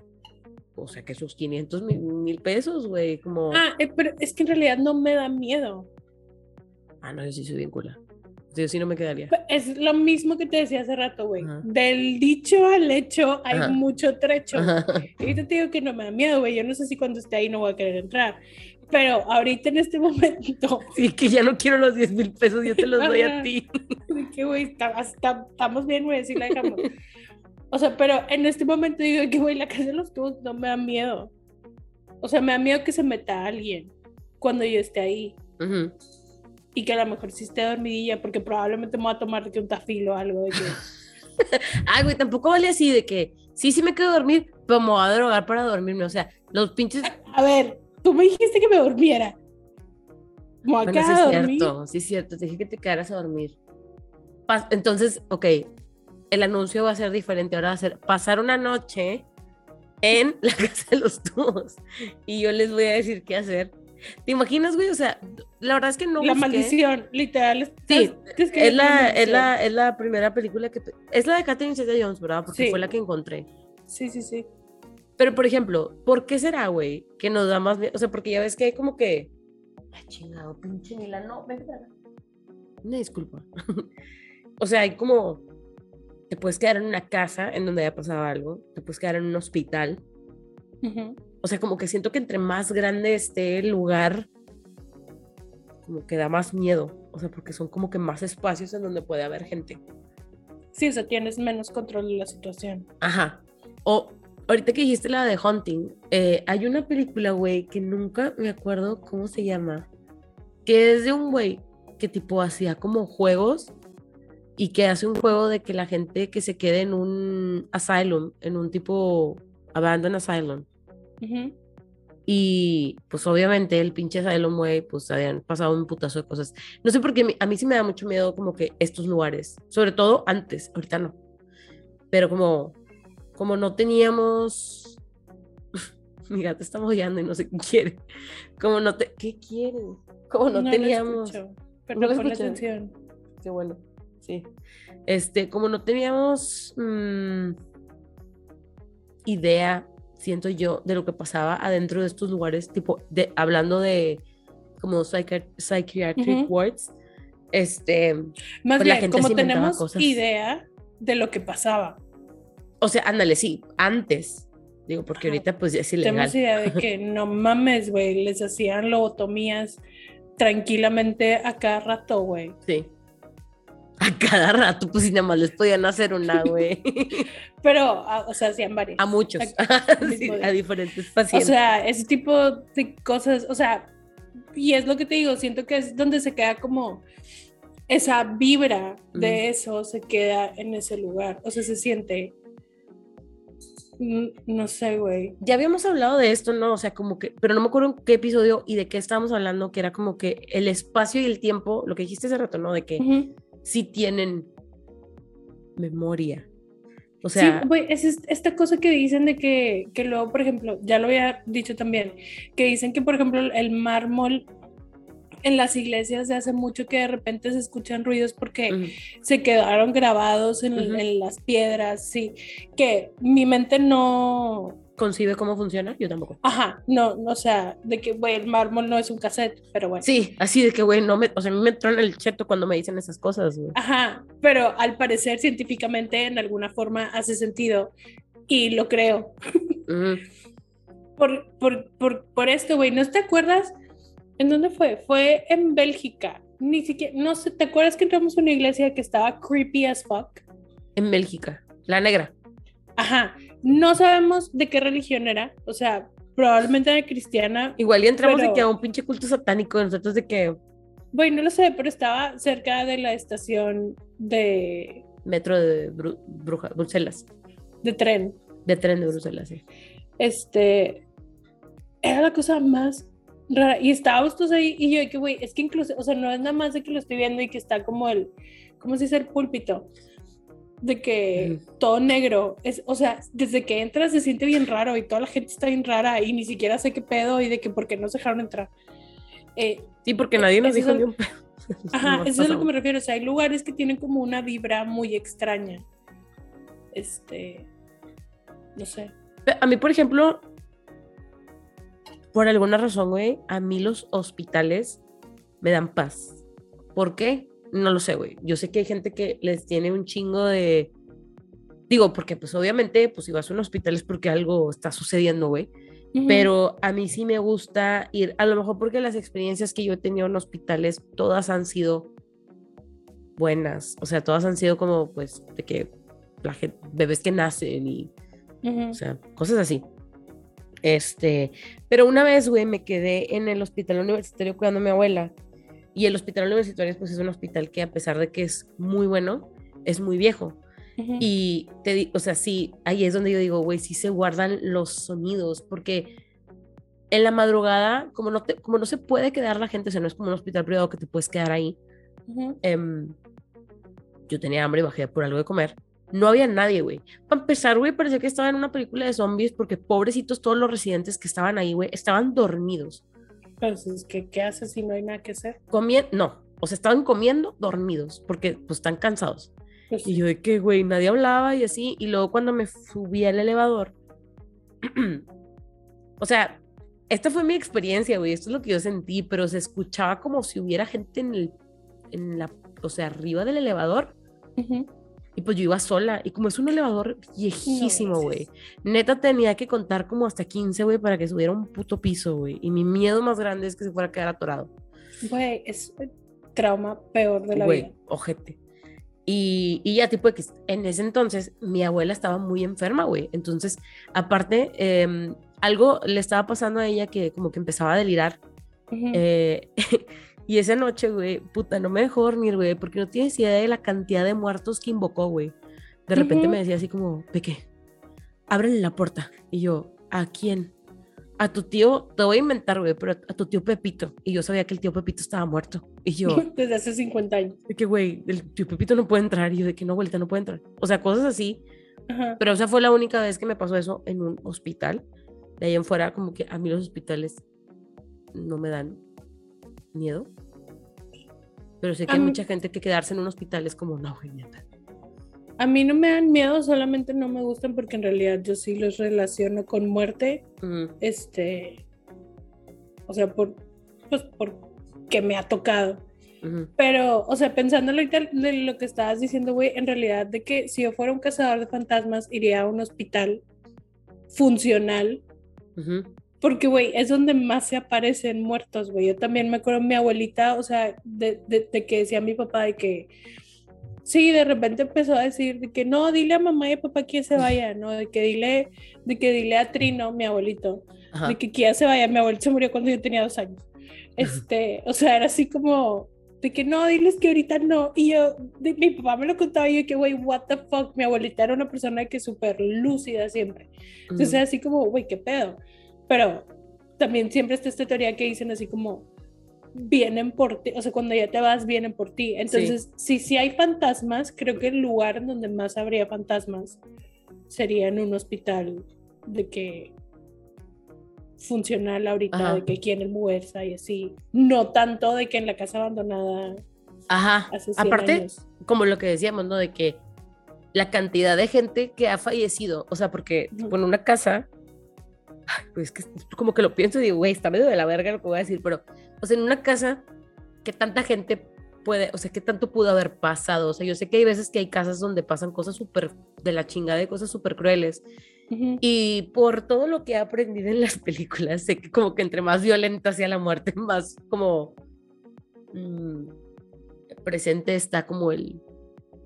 O sea, que esos 500 mil pesos, güey, como. Ah, eh, pero es que en realidad no me da miedo. Ah, no, yo sí soy bien cool. Yo sí no me quedaría. Es lo mismo que te decía hace rato, güey. Del dicho al hecho hay mucho trecho. Y te digo que no me da miedo, güey. Yo no sé si cuando esté ahí no voy a querer entrar. Pero ahorita en este momento. Sí, que ya no quiero los 10 mil pesos, yo te los doy a ti. que, güey, estamos bien, güey, así la dejamos. O sea, pero en este momento digo que, güey, la casa de los tubos no me da miedo. O sea, me da miedo que se meta alguien cuando yo esté ahí. Uh y que a lo mejor sí esté dormidilla porque probablemente me voy a tomar de que un tafilo o algo de que... Ay, güey, tampoco vale así de que sí, sí me quedo a dormir, pero me voy a drogar para dormirme. O sea, los pinches. A ver, tú me dijiste que me durmiera. Me voy a sí, es cierto, sí, es cierto. Te dije que te quedaras a dormir. Entonces, ok, el anuncio va a ser diferente. Ahora va a ser pasar una noche en la casa de los tubos. Y yo les voy a decir qué hacer ¿Te imaginas, güey? O sea, la verdad es que no. La maldición, literal. Sí, es, la, es, la, es la primera película que. Es la de Catherine Zeta Jones, ¿verdad? Porque fue la que encontré. Sí, sí, sí. Pero, por ejemplo, ¿por qué será, güey, que nos da más miedo? O sea, porque ya ves que hay como que. Ay, chingado, pinche Milano, ven, Una disculpa. o sea, hay como. Te puedes quedar en una casa en donde haya pasado algo, te puedes quedar en un hospital. O sea, como que siento que entre más grande esté el lugar, como que da más miedo. O sea, porque son como que más espacios en donde puede haber gente. Sí, o sea, tienes menos control de la situación. Ajá. O ahorita que dijiste la de Hunting, eh, hay una película, güey, que nunca me acuerdo cómo se llama, que es de un güey que tipo hacía como juegos y que hace un juego de que la gente que se quede en un asylum, en un tipo abandoned asylum, y pues obviamente el pinche Asylum Way, pues habían pasado un putazo de cosas. No sé por qué a mí sí me da mucho miedo como que estos lugares, sobre todo antes, ahorita no. Pero como, como no teníamos... Mi gato está mollando y no sé qué quiere. Como no te... ¿Qué quiere? Como no, teníamos... Perdón por la atención. Qué bueno, sí. Este, como no teníamos mm, idea siento yo, de lo que pasaba adentro de estos lugares, tipo, de, hablando de como psychiatric wards, este... Más pues, bien, como tenemos idea de lo que pasaba. O sea, ándale, sí, antes. Digo, porque ahorita pues es ilegal. Tenemos idea de que no mames, güey, les hacían lobotomías tranquilamente a cada rato, güey. Sí a cada rato, pues si nada más les podían hacer una, güey. Pero, o sea, hacían varias. A muchos, a, diferentes pacientes. O sea, ese tipo de cosas, o sea, y es lo que te digo, siento que es donde se queda como esa vibra de eso, se queda en ese lugar, o sea, se siente... Mm, no sé, güey. Ya habíamos hablado de esto, ¿no? O sea, como que, pero no me acuerdo en qué episodio y de qué estábamos hablando, que era como que el espacio y el tiempo, lo que dijiste hace rato, ¿no? De que si tienen memoria. O sea, sí, güey, es esta cosa que dicen de que, que luego, por ejemplo, ya lo había dicho también, que dicen que, por ejemplo, el mármol en las iglesias se hace mucho que de repente se escuchan ruidos porque se quedaron grabados en, en, las piedras, sí, que mi mente no, concibe cómo funciona, yo tampoco. Ajá, no, o sea, de que, güey, el mármol no es un cassette, pero bueno. Sí, así de que, güey, no me, o sea, a mí me en el cheto cuando me dicen esas cosas, güey. Ajá, pero al parecer científicamente en alguna forma hace sentido y lo creo. por, por, por, por esto, güey, ¿no te acuerdas? ¿En dónde fue? Fue en Bélgica. Ni siquiera, no sé, ¿te acuerdas que entramos a una iglesia que estaba creepy as fuck? En Bélgica, la negra. Ajá, no sabemos de qué religión era, o sea, probablemente era cristiana. Igual y entramos de que a un pinche culto satánico, nosotros de que... Bueno, no lo sé, pero estaba cerca de la estación de metro de Bruselas. De tren. De tren de Bruselas, sí. Este, era la cosa más rara. Y estábamos todos ahí y yo, que güey, es que incluso, o sea, no es nada más de que lo estoy viendo y que está como el, ¿cómo se dice? El púlpito. De que todo negro, es, o sea, desde que entras se siente bien raro y toda la gente está bien rara y ni siquiera sé qué pedo y de que por qué no se dejaron entrar. Eh, sí, porque nadie nos dijo ni un pedo. Ajá, eso es a lo que me refiero. O sea, hay lugares que tienen como una vibra muy extraña. Este. No sé. A mí, por ejemplo, por alguna razón, güey, a mí los hospitales me dan paz. ¿Por qué? No lo sé, güey. Yo sé que hay gente que les tiene un chingo de... Digo, porque pues obviamente, pues si vas a un hospital es porque algo está sucediendo, güey. Pero a mí sí me gusta ir, a lo mejor porque las experiencias que yo he tenido en hospitales, todas han sido buenas. O sea, todas han sido como, pues, de que la gente, bebés que nacen y, o sea, cosas así. Este, pero una vez, güey, me quedé en el hospital universitario cuidando a mi abuela. Y el hospital universitario, pues es un hospital que a pesar de que es muy bueno, es muy viejo. Y te o sea, sí, ahí es donde yo digo, güey, sí se guardan los sonidos, porque en la madrugada, como no, te, como no se puede quedar la gente, o sea, no es como un hospital privado que te puedes quedar ahí. Em, yo tenía hambre y bajé por algo de comer no había nadie, güey. Para empezar, güey, parecía que estaba en una película de zombies porque pobrecitos todos los residentes que estaban ahí, güey, estaban dormidos. Pero es que, ¿qué haces si no hay nada que hacer? Comían, no, o sea, estaban comiendo dormidos porque pues están cansados. Pues y yo de que, güey, nadie hablaba y así. Y luego cuando me subí al elevador, o sea, esta fue mi experiencia, güey, esto es lo que yo sentí, pero se escuchaba como si hubiera gente en el, en la, o sea, arriba del elevador. Y pues yo iba sola. Y como es un elevador viejísimo, güey. neta tenía que contar como hasta 15, güey, para que subiera un puto piso, güey. Y mi miedo más grande es que se fuera a quedar atorado. Güey, es el trauma peor de la vida. Güey, ojete. Y, y, ya, tipo, en ese entonces mi abuela estaba muy enferma, güey. Entonces, aparte, em, algo le estaba pasando a ella que como que empezaba a delirar. eh, Y esa noche, güey, puta, no me dejó dormir, güey, porque no tienes idea de la cantidad de muertos que invocó, güey. De repente me decía así como, Peque, ábrele la puerta. Y yo, ¿a quién? A tu tío, te voy a inventar, güey, pero a tu tío Pepito. Y yo sabía que el tío Pepito estaba muerto. Y yo. Desde hace 50 años. De que, güey, el tío Pepito no puede entrar. Y yo, de que no, vuelta, no puede entrar. O sea, cosas así. Pero esa fue la única vez que me pasó eso en un hospital. De ahí en fuera, como que a mí los hospitales no me dan miedo. Pero sé que hay mucha gente que quedarse en un hospital es como, no, güey, A mí no me dan miedo, solamente no me gustan porque en realidad yo sí los relaciono con muerte. Este. O sea, por. Pues porque me ha tocado. Pero, o sea, pensando ahorita de lo que estabas diciendo, güey, en realidad de que si yo fuera un cazador de fantasmas, iría a un hospital funcional porque, güey, es donde más se aparecen muertos, güey. Yo también me acuerdo mi abuelita, o sea, de, de, que decía mi papá de que, sí, de repente empezó a decir de que no, dile a mamá y a papá que se vaya, ¿no? De que dile, de que dile a Trino, mi abuelito, de que, que ya se vaya. Mi abuelito se murió cuando yo tenía dos años. Este, o sea, era así como, de que no, diles que ahorita no. Y yo, mi papá me lo contaba y yo que, güey, what the fuck. Mi abuelita era una persona que súper lúcida siempre. Entonces, así como, güey, qué pedo. Pero también siempre está esta teoría que dicen así como, vienen por ti, o sea, cuando ya te vas, vienen por ti. Entonces, si sí hay fantasmas, creo que el lugar donde más habría fantasmas sería en un hospital de que funcional ahorita, de que aquí en el Muerza y así. No tanto de que en la casa abandonada. Ajá. Aparte, como lo que decíamos, ¿no? De que la cantidad de gente que ha fallecido, o sea, porque, bueno, una casa pues que como que lo pienso y digo, güey, está medio de la verga lo que voy a decir, pero, o sea, en una casa que tanta gente puede, o sea, que tanto pudo haber pasado, o sea, yo sé que hay veces que hay casas donde pasan cosas súper de la chingada de cosas súper crueles. Y por todo lo que he aprendido en las películas, sé que como que entre más violenta sea la muerte, más como mm, presente está como el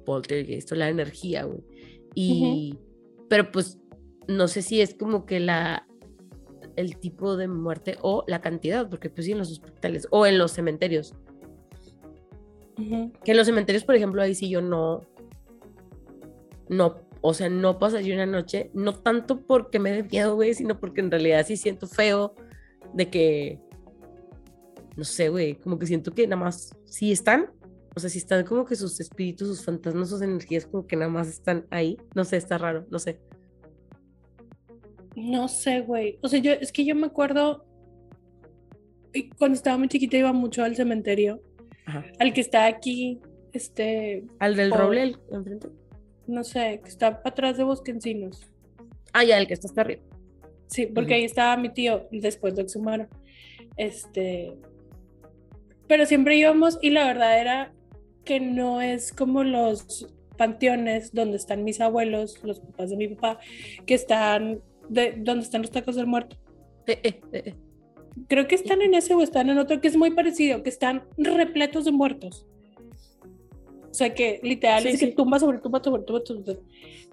poltergeist o la energía, güey. Y, pero pues, no sé si es como que la, el tipo de muerte o la cantidad, porque pues sí en los hospitales o en los cementerios. Que en los cementerios, por ejemplo, ahí sí yo no, no, o sea, no pasaría una noche, no tanto porque me dé miedo, güey, sino porque en realidad sí siento feo de que, no sé, güey, como que siento que nada más, sí están, o sea, si están como que sus espíritus, sus fantasmas, sus energías como que nada más están ahí, no sé, está raro, no sé. No sé, güey, o sea, yo, es que yo me acuerdo, cuando estaba muy chiquita iba mucho al cementerio, al que está aquí, este... Al del roble, enfrente. No sé, que está atrás de Bosque Encinos. Ah, ya, el que está hasta arriba. Sí, porque ahí estaba mi tío, después lo exhumaron. Este... Pero siempre íbamos y la verdad era que no es como los panteones donde están mis abuelos, los papás de mi papá, que están de donde están los tacos del muerto. Eh, eh, eh, Creo que están en ese o están en otro que es muy parecido, que están repletos de muertos. O sea, que literal es que tumba sobre tumba sobre tumba, tumba,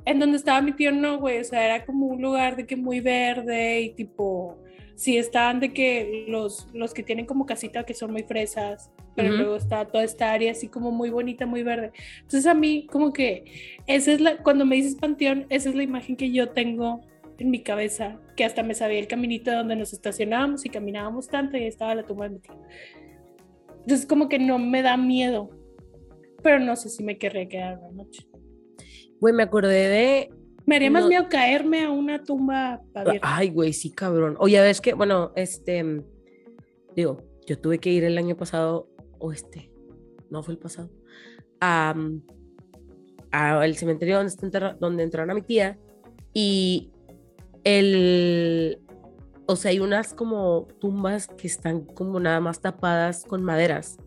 En donde estaba mi tío, no, güey. O sea, era como un lugar de que muy verde y tipo. Sí, estaban de que los, los que tienen como casita que son muy fresas, pero luego está toda esta área así como muy bonita, muy verde. Entonces a mí como que esa es la, cuando me dices panteón, esa es la imagen que yo tengo en mi cabeza, que hasta me sabía el caminito donde nos estacionábamos y caminábamos tanto y estaba la tumba de mi tío. Entonces como que no me da miedo, pero no sé si me querría quedar la noche. Güey, me acordé de... Me haría más miedo caerme a una tumba abierta. Ay, güey, sí, cabrón. Oye, ves que, bueno, este, digo, yo tuve que ir el año pasado, o este, no fue el pasado, a, al cementerio donde, está donde entraron a mi tía y el, o sea, hay unas como tumbas que están como nada más tapadas con maderas.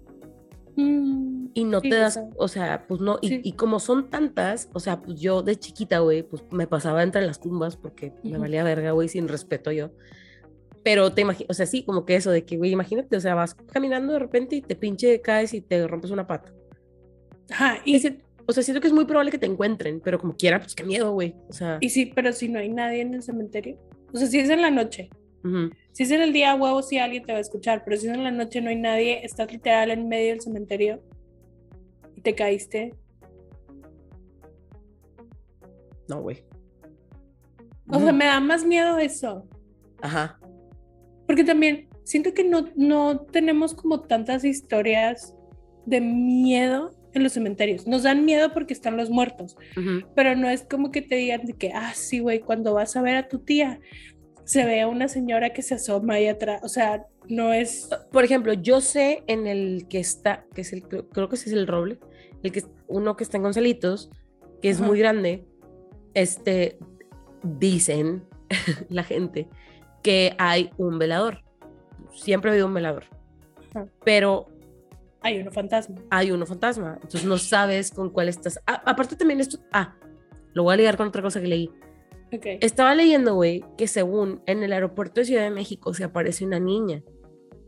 Mm, y no te das, o sea, pues no, y, como son tantas, o sea, pues yo de chiquita, güey, pues me pasaba entre las tumbas porque me valía verga, güey, sin respeto yo. Pero te imagino, o sea, sí, como que eso de que, güey, imagínate, o sea, vas caminando de repente y te pinche, caes y te rompes una pata. Ajá, y, o sea, siento que es muy probable que te encuentren, pero como quiera, pues qué miedo, güey. O sea. Y sí, pero si no hay nadie en el cementerio. O sea, si es en la noche. Si es en el día, huevo, sí alguien te va a escuchar, pero si es en la noche no hay nadie, estás literal en medio del cementerio y te caíste. No, güey. O sea, me da más miedo eso. Ajá. Porque también siento que no, no tenemos como tantas historias de miedo en los cementerios. Nos dan miedo porque están los muertos, pero no es como que te digan de que, ah, sí, güey, cuando vas a ver a tu tía, se ve a una señora que se asoma ahí atrás, o sea, no es... Por ejemplo, yo sé en el que está, que es el, creo que ese es el roble, el que uno que está en Gonzalitos, que es muy grande, este, dicen la gente que hay un velador. Siempre ha habido un velador. Pero hay uno fantasma. Hay uno fantasma. Entonces no sabes con cuál estás. Ah, aparte también esto. Ah, lo voy a ligar con otra cosa que leí. Okay. Estaba leyendo, güey, que según en el aeropuerto de Ciudad de México se aparece una niña.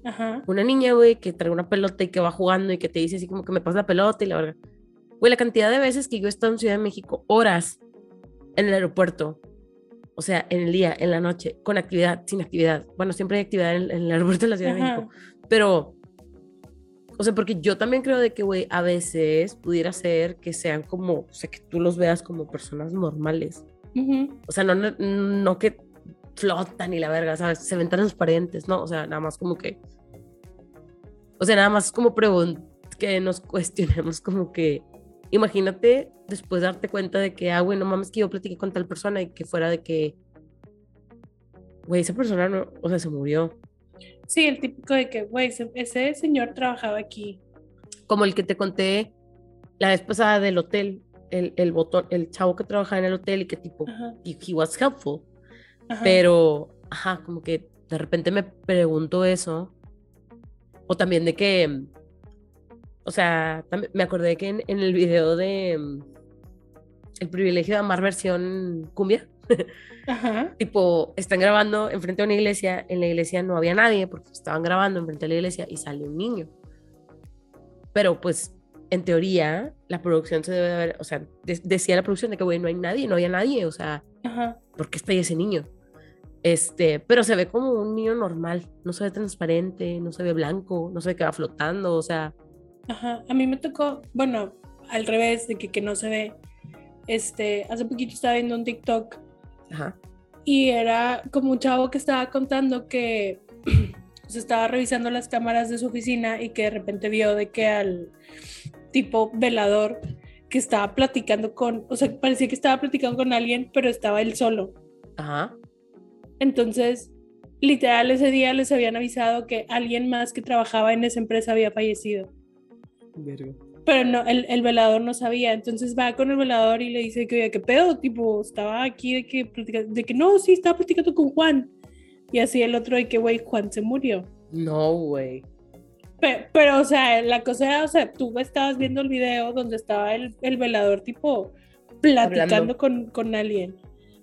Ajá. Una niña, güey, que trae una pelota y que va jugando y que te dice así como que me pasa la pelota y la verdad. Güey, la cantidad de veces que yo he estado en Ciudad de México, horas en el aeropuerto, o sea, en el día, en la noche, con actividad, sin actividad. Bueno, siempre hay actividad en, el aeropuerto de la Ciudad de México, pero o sea, porque yo también creo de que, güey, a veces pudiera ser que sean como, o sea, que tú los veas como personas normales. O sea, no, no, que flotan y la verga, ¿sabes? Se ven transparentes, ¿no? O sea, nada más como que... O sea, nada más como que nos cuestionemos como que... Imagínate después darte cuenta de que, ah, güey, no mames que yo platiqué con tal persona y que fuera de que... Güey, esa persona no, o sea, se murió. Sí, el típico de que, güey, ese señor trabajaba aquí. Como el que te conté la vez pasada del hotel, el, el botón, el chavo que trabajaba en el hotel y que tipo, y he was helpful. Pero, ajá, como que de repente me pregunto eso. O también de que, o sea, me acordé que en, en el video de mm, El privilegio de amar versión cumbia, Ajá. Tipo, están grabando enfrente de una iglesia, en la iglesia no había nadie porque estaban grabando enfrente de la iglesia y sale un niño. Pero pues, en teoría, la producción se debe de haber, o sea, decía la producción de que, güey, no hay nadie, no había nadie, o sea, Ajá. ¿por qué está ahí ese niño? Este, pero se ve como un niño normal, no se ve transparente, no se ve blanco, no se ve que va flotando, o sea. Ajá, a mí me tocó, bueno, al revés, de que, que no se ve este, hace poquito estaba viendo un TikTok y era como un chavo que estaba contando que se estaba revisando las cámaras de su oficina y que de repente vio de que al tipo velador que estaba platicando con, o sea, parecía que estaba platicando con alguien, pero estaba él solo. Ajá. Entonces, literal ese día les habían avisado que alguien más que trabajaba en esa empresa había fallecido. Pero no, el, el, velador no sabía, entonces va con el velador y le dice que, oye, ¿qué pedo? Tipo, estaba aquí de que, de que no, sí, estaba platicando con Juan. Y así el otro de que, güey, Juan se murió. No, güey. Pero, o sea, la cosa era, o sea, tú estabas viendo el video donde estaba el, el velador, tipo, platicando con, con, alguien.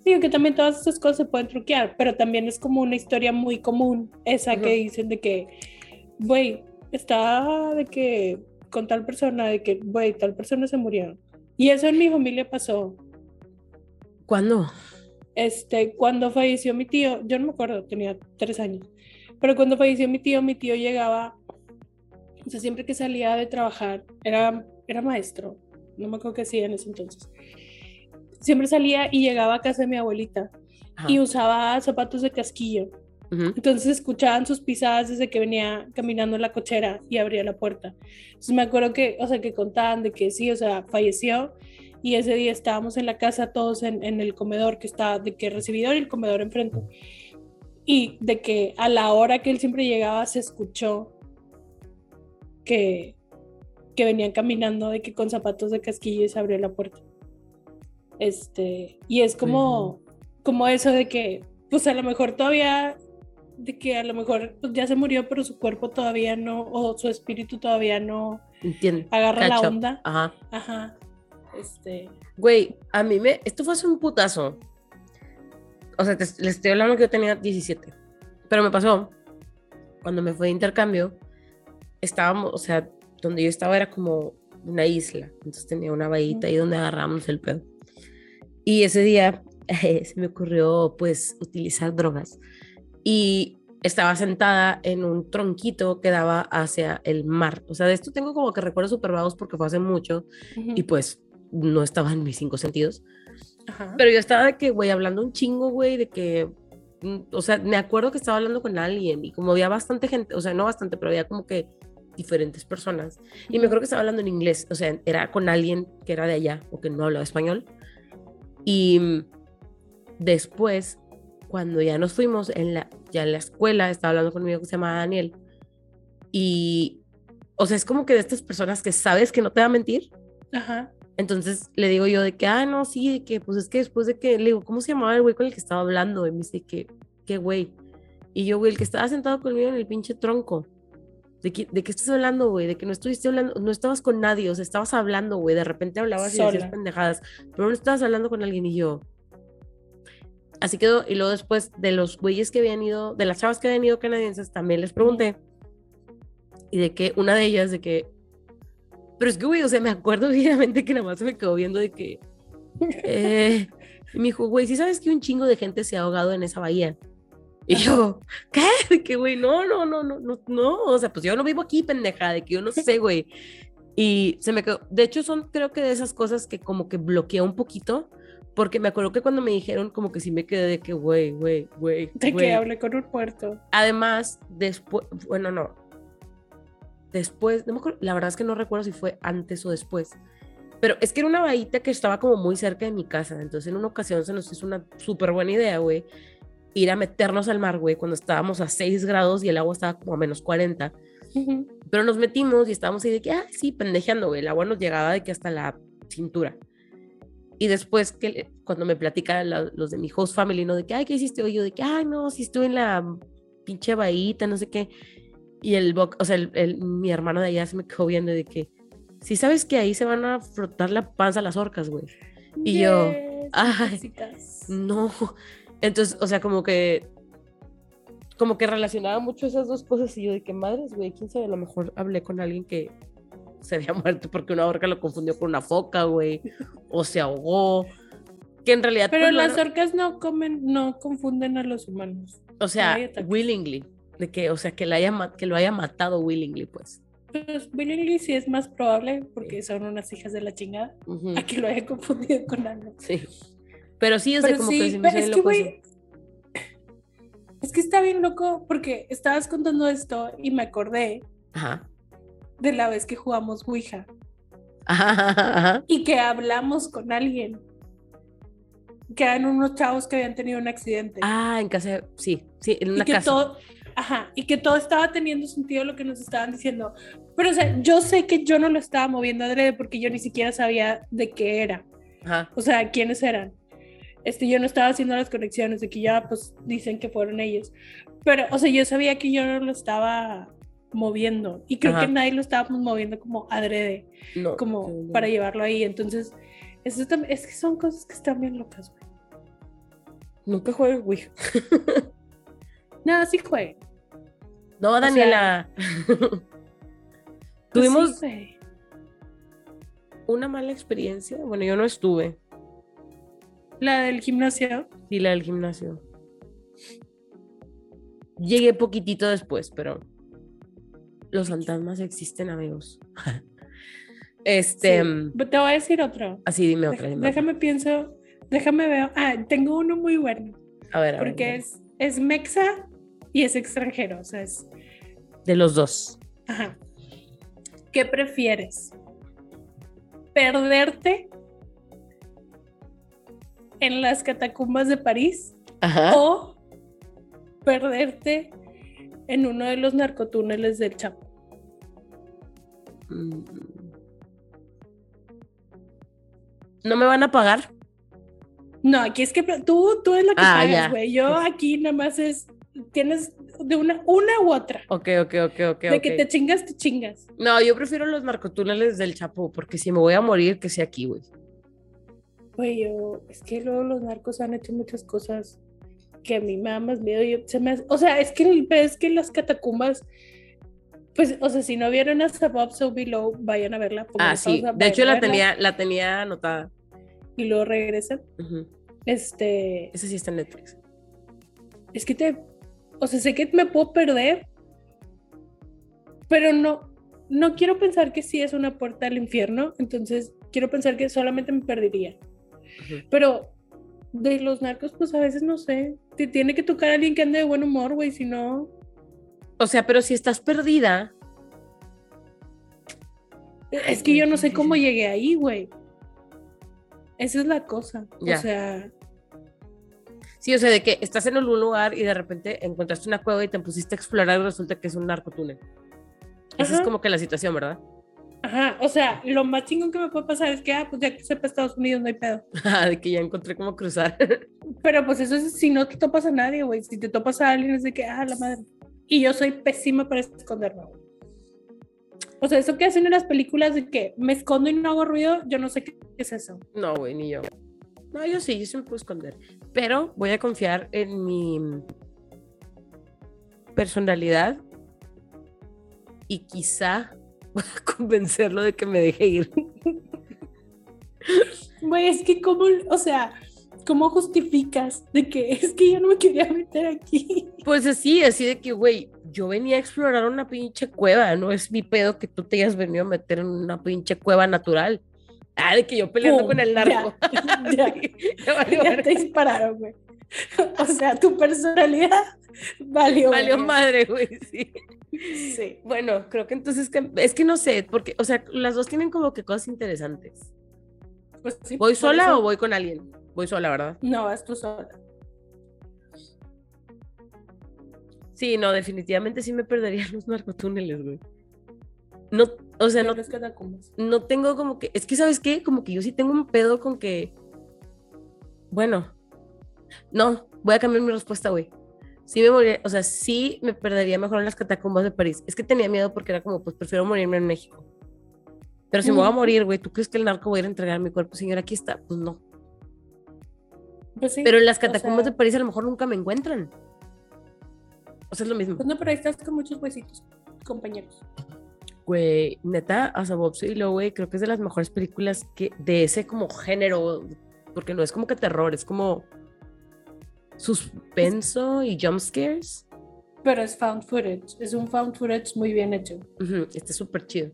Digo que también todas esas cosas se pueden truquear, pero también es como una historia muy común, esa que dicen de que, güey, estaba de que con tal persona, de que, güey, tal persona se murió. Y eso en mi familia pasó. ¿Cuándo? Este, cuando falleció mi tío, yo no me acuerdo, tenía tres años, pero cuando falleció mi tío, mi tío llegaba o sea, siempre que salía de trabajar, era, era maestro, no me acuerdo qué hacía en ese entonces. Siempre salía y llegaba a casa de mi abuelita y usaba zapatos de casquillo. Entonces escuchaban sus pisadas desde que venía caminando en la cochera y abría la puerta. Entonces me acuerdo que, o sea, que contaban de que sí, o sea, falleció y ese día estábamos en la casa todos en, en el comedor que está, de que recibidor y el comedor enfrente. Y de que a la hora que él siempre llegaba se escuchó que, que venían caminando de que con zapatos de casquillo y se abrió la puerta. Este, y es como, como eso de que, pues a lo mejor todavía, de que a lo mejor pues, ya se murió, pero su cuerpo todavía no, o su espíritu todavía no agarra la onda. Ajá. Ajá. Este. Güey, a mí me, esto fue hace un putazo. O sea, les estoy hablando que yo tenía 17. Pero me pasó cuando me fue de intercambio estábamos, o sea, donde yo estaba era como una isla, entonces tenía una bahita ahí donde agarramos el pedo. Y ese día se me ocurrió pues utilizar drogas y estaba sentada en un tronquito que daba hacia el mar. O sea, de esto tengo como que recuerdos súper vagos porque fue hace mucho y pues no estaba en mis cinco sentidos. Pero yo estaba de que, güey, hablando un chingo, güey, de que, mm, o sea, me acuerdo que estaba hablando con alguien y como había bastante gente, o sea, no bastante, pero había como que diferentes personas. Y me acuerdo que estaba hablando en inglés, o sea, era con alguien que era de allá o que no hablaba español. Y después, cuando ya nos fuimos, en la, ya en la escuela, estaba hablando con un amigo que se llama Daniel. Y, o sea, es como que de estas personas que sabes que no te va a mentir. Ajá. Entonces le digo yo de que, ah, no, sí, de que, pues es que después de que, le digo, ¿cómo se llamaba el güey con el que estaba hablando? Y me dice que, qué güey. Y yo, güey, el que estaba sentado conmigo en el pinche tronco. ¿De qué, ¿De qué estás hablando, güey? De que no estuviste hablando, no estabas con nadie, o sea, estabas hablando, güey. De repente hablabas y decías pendejadas, pero no estabas hablando con alguien y yo. Así quedó. Y luego después de los güeyes que habían ido, de las chavas que habían ido canadienses, también les pregunté. Y de que una de ellas, de que. Pero es que, güey, o sea, me acuerdo vividamente que nada más se me quedó viendo de que. Eh, me dijo, güey, ¿sí sabes que un chingo de gente se ha ahogado en esa bahía? Y yo, ¿qué? De que, güey, no, no, no, no, no, no, o sea, pues yo no vivo aquí, pendeja, de que yo no sé, güey. Y se me quedó, de hecho son creo que de esas cosas que como que bloquea un poquito, porque me acuerdo que cuando me dijeron como que sí me quedé de que, güey, güey, güey. De que hablé con un puerto. Además, después, bueno, no. Después, no me acuerdo, la verdad es que no recuerdo si fue antes o después. Pero es que era una bahita que estaba como muy cerca de mi casa. Entonces en una ocasión se nos hizo una súper buena idea, güey ir a meternos al mar, güey, cuando estábamos a 6 grados y el agua estaba como a menos 40. Pero nos metimos y estábamos ahí de que, ah, sí, pendejeando, güey. El agua nos llegaba de que hasta la cintura. Y después que cuando me platican los de mi host family, ¿no? De que, ay, ¿qué hiciste hoy? Yo de que, ay, no, sí estuve en la pinche bahita, no sé qué. Y el, o sea, el, mi hermano de allá se me quedó viendo de que, si sabes que ahí se van a frotar la panza las orcas, güey. Y yo, ay, no. Entonces, o sea, como que como que relacionaba mucho esas dos cosas y yo de que madres, güey, quién sabe, a lo mejor hablé con alguien que se había muerto porque una orca lo confundió con una foca, güey, o se ahogó, que en realidad... Pero pues, las orcas no comen, no confunden a los humanos. O sea, willingly, de que, o sea, que, la haya, que lo haya matado willingly, pues. Pues Willingly sí es más probable porque son unas hijas de la chingada. Aquí lo haya confundido con algo. Sí. Pero sí, o sea, como que es que, es que está bien loco porque estabas contando esto y me acordé de la vez que jugamos Ouija. Y que hablamos con alguien. Que eran unos chavos que habían tenido un accidente. Ah, en casa, sí, sí, en una y que casa. Todo, ajá, y que todo estaba teniendo sentido lo que nos estaban diciendo. Pero, o sea, yo sé que yo no lo estaba moviendo adrede porque yo ni siquiera sabía de qué era. O sea, quiénes eran. Este, yo no estaba haciendo las conexiones de que ya, pues, dicen que fueron ellos. Pero, o sea, yo sabía que yo no lo estaba moviendo. Y creo que nadie lo estábamos moviendo como adrede, como para llevarlo ahí. Entonces, eso es que son cosas que están bien locas, güey. Nunca juegue Ouija. no, sí juegue. No, Daniela. Pues Tuvimos una mala experiencia. Bueno, yo no estuve. ¿La del gimnasio? Sí, la del gimnasio. Llegué poquitito después, pero los fantasmas existen, amigos. este. Mm, te voy a decir otro. Así, dime otra. déjame pienso, déjame ver. Ah, tengo uno muy bueno. A ver, a Porque es, es mexa y es extranjero, o sea, es. De los dos. Ajá. ¿Qué prefieres? ¿Perderte en las catacumbas de París? ¿O perderte en uno de los narcotúneles del Chapo? ¿No me van a pagar? No, aquí es que tú, tú es la que ah, pagas, güey. Yo aquí nada más es, tienes de una, una u otra. Ok, ok, ok, ok. De que te chingas, te chingas. No, yo prefiero los narcotúneles del Chapo, porque si me voy a morir, que sea aquí, güey. Güey, yo, es que luego los narcos han hecho muchas cosas que a mí me da más miedo. Yo, se me, o sea, es que, es que las catacumbas pues, o sea, si no vieron hasta Bob So Below, vayan a verla. Ah, sí. de hecho, la tenía, la tenía anotada. Y luego regresan. Este. Ese sí está en Netflix. Es que te. O sea, sé que me puedo perder. Pero no. No quiero pensar que sí es una puerta al infierno. Entonces, quiero pensar que solamente me perdería. Pero de los narcos, pues a veces no sé. Te tiene que tocar a alguien que ande de buen humor, güey. Si no. O sea, pero si estás perdida. Es que yo no sé cómo llegué ahí, güey. Esa es la cosa. O sea. Sí, o sea, de que estás en algún lugar y de repente encontraste una cueva y te pusiste a explorar y resulta que es un narcotúnel. Esa es como que la situación, ¿verdad? Ajá, o sea, lo más chingón que me puede pasar es que, ah, pues ya que sepa Estados Unidos, no hay pedo. Ah, de que ya encontré cómo cruzar. Pero pues eso es si no te topas a nadie, güey. Si te topas a alguien es de que, ah, la madre. Y yo soy pésima para esconderme. O sea, eso que hacen en las películas de que me escondo y no hago ruido, yo no sé qué es eso. No, güey, ni yo. No, yo sí, yo sí me puedo esconder. Pero voy a confiar en mi personalidad y quizá voy a convencerlo de que me deje ir. Güey, es que como, o sea, ¿cómo justificas de que es que yo no me quería meter aquí? Pues así, así de que, güey, yo venía a explorar una pinche cueva, no es mi pedo que tú te hayas venido a meter en una pinche cueva natural. Ah, de que yo peleando con el narco. Ya, ya, te dispararon, güey. O sea, tu personalidad valió. Valió madre, güey, sí. Sí. Bueno, creo que entonces es que no sé, porque, o sea, las dos tienen como que cosas interesantes. Pues sí, ¿Voy sola o voy con alguien? Voy sola, ¿verdad? No, vas tú sola. Sí, no, definitivamente sí me perdería los narcotúneles, güey. No, o sea, no, no tengo como que, es que, ¿sabes qué? Como que yo sí tengo un pedo con que, bueno, no, voy a cambiar mi respuesta, güey. Sí me moriría, o sea, sí me perdería mejor en las catacumbas de París. Es que tenía miedo porque era como, pues prefiero morirme en México. Pero si me voy a morir, güey, ¿tú crees que el narco va a ir a entregar mi cuerpo, señor? Aquí está. Pues no. Pues pero en las catacumbas de París a lo mejor nunca me encuentran. O sea, es lo mismo. Pues no, pero ahí estás con muchos huesitos, compañeros. Güey, neta, y lo güey, creo que es de las mejores películas que de ese como género, porque no es como que terror, es como suspenso y jump scares. Pero es found footage. Es un found footage muy bien hecho. Está súper chido.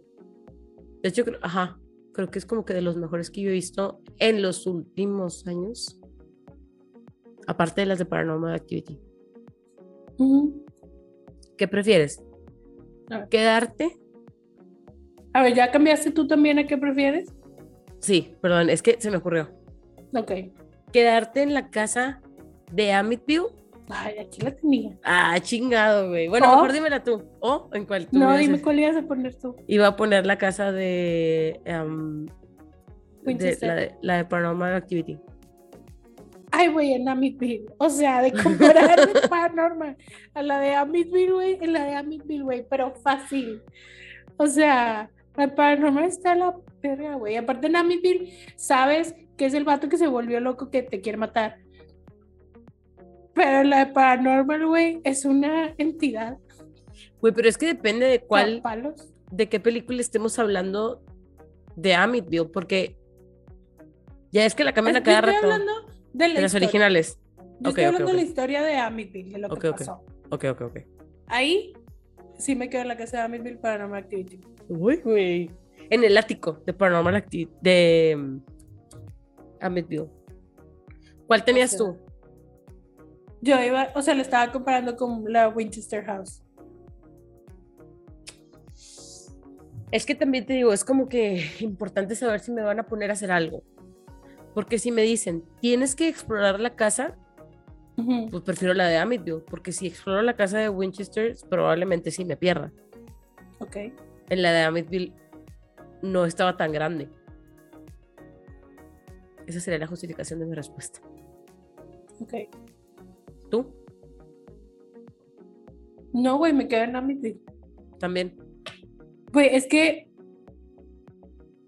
De hecho, creo, ajá, creo que es como que de los mejores que yo he visto en los últimos años. Aparte de las de Paranormal Activity. ¿Qué prefieres? ¿Quedarte? A ver, ¿ya cambiaste tú también a qué prefieres? Sí, perdón, es que se me ocurrió. Ok. ¿Quedarte en la casa de Amityville? Ay, aquí la tenía. Ah, chingado, güey. Bueno, mejor dímela tú. ¿O en cuál tú? No, dime cuál ibas a poner tú. Iba a poner la casa de. Um, de la, de, la de Paranormal Activity. Ay, güey, en Amityville. O sea, de comparar Paranormal a la de Amityville, güey, en la de Amityville, güey, pero fácil. O sea, la Paranormal está la perra, güey. Aparte en Amityville, sabes que es el vato que se volvió loco que te quiere matar. Pero la de Paranormal, güey, es una entidad. Güey, pero es que depende de cuál. De qué película estemos hablando de Amityville, porque ya es que la cambian a cada rato. hablando de, las originales. Yo estoy hablando de la historia de Amityville, de lo que pasó. Ok, ok, ok. Ahí sí me quedo en la casa de Amityville Paranormal Activity. Uy, güey. En el ático de Paranormal Activity, de um, Amityville. ¿Cuál tenías tú? Yo iba, o sea, le estaba comparando con la Winchester House. Es que también te digo, es como que importante saber si me van a poner a hacer algo. Porque si me dicen, tienes que explorar la casa, pues prefiero la de Amityville. Porque si exploro la casa de Winchester, probablemente sí me pierda. Ok. En la de Amityville no estaba tan grande. Esa sería la justificación de mi respuesta. Ok. ¿Tú? No, güey, me quedo en Amityville. También. Güey, es que.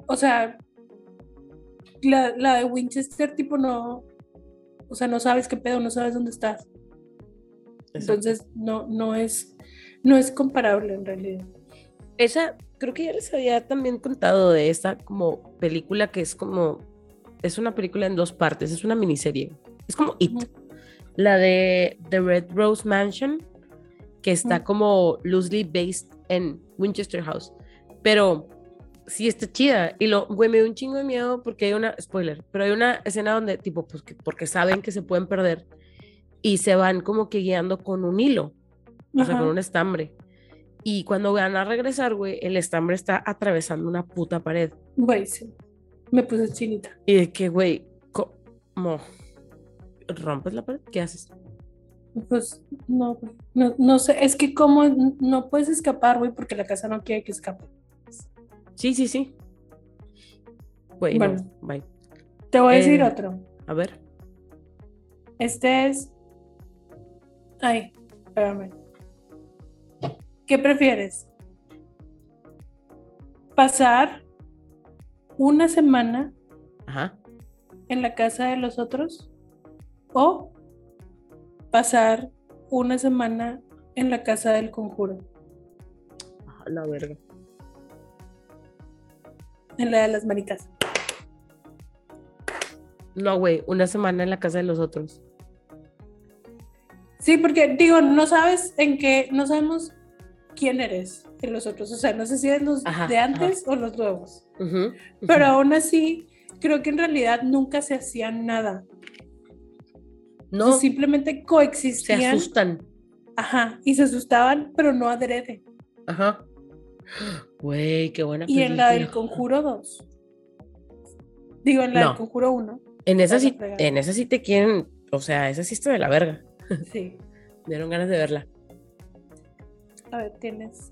O sea. La, la, de Winchester, tipo, no. O sea, no sabes qué pedo, no sabes dónde estás. Entonces, no, no es. No es comparable en realidad. Esa, creo que ya les había también contado de esta como película que es como. Es una película en dos partes, es una miniserie. Es como It la de The Red Rose Mansion, que está como loosely based en Winchester House. Pero sí está chida. Y lo, güey, me dio un chingo de miedo porque hay una, spoiler, pero hay una escena donde, tipo, pues, porque saben que se pueden perder y se van como que guiando con un hilo, o sea, con un estambre. Y cuando van a regresar, güey, el estambre está atravesando una puta pared. Güey, sí. Me puse chinita. Y de que, güey, como rompes la pared, ¿qué haces? Pues no, no, no sé, es que como no puedes escapar, güey, porque la casa no quiere que escape. Sí, sí, sí. bueno, bye. Te voy a decir eh, otro. A ver. Este es. Ay, espérame. ¿Qué prefieres? ¿Pasar una semana en la casa de los otros? o pasar una semana en la casa del conjuro. A la verga. En la de las manitas. No, güey, una semana en la casa de los otros. Sí, porque digo, no sabes en qué, no sabemos quién eres en los otros. O sea, no sé si eres los de antes o los nuevos. Pero aún así, creo que en realidad nunca se hacía nada. No. simplemente coexistían. Se asustan. Ajá. Y se asustaban, pero no adrede. Ajá. Güey, qué buena Y en la del Conjuro 2. Digo, en la del Conjuro 1. En esa, sí, en esa sí te quieren. O sea, esa sí está de la verga. Sí. Me dieron ganas de verla. A ver, tienes.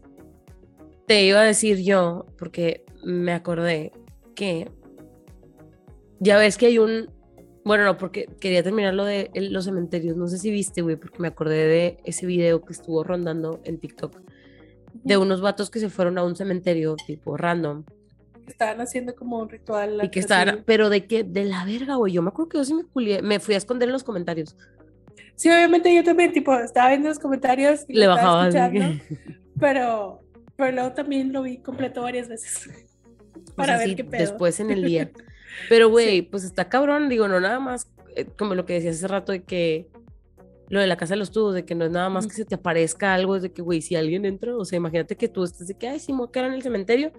Te iba a decir yo, porque me acordé que. Ya ves que hay un bueno, no, porque quería terminar lo de los cementerios. No sé si viste, güey, porque me acordé de ese video que estuvo rondando en TikTok de unos vatos que se fueron a un cementerio tipo random. Estaban haciendo como un ritual. Y que estaban, pero de qué, de la verga, güey. Yo me acuerdo que yo sí me culié, me fui a esconder en los comentarios. Sí, obviamente yo también, tipo, estaba viendo los comentarios y le bajaba. pero, pero luego también lo vi completo varias veces. Para ver qué pedo. Después en el día. Pero, güey, pues está cabrón, digo, no nada más, eh, como lo que decías hace rato, de que lo de la casa de los tubos, de que no es nada más que se te aparezca algo, es de que, güey, si alguien entra, o sea, imagínate que tú estés de que, ay, sí, me en el cementerio,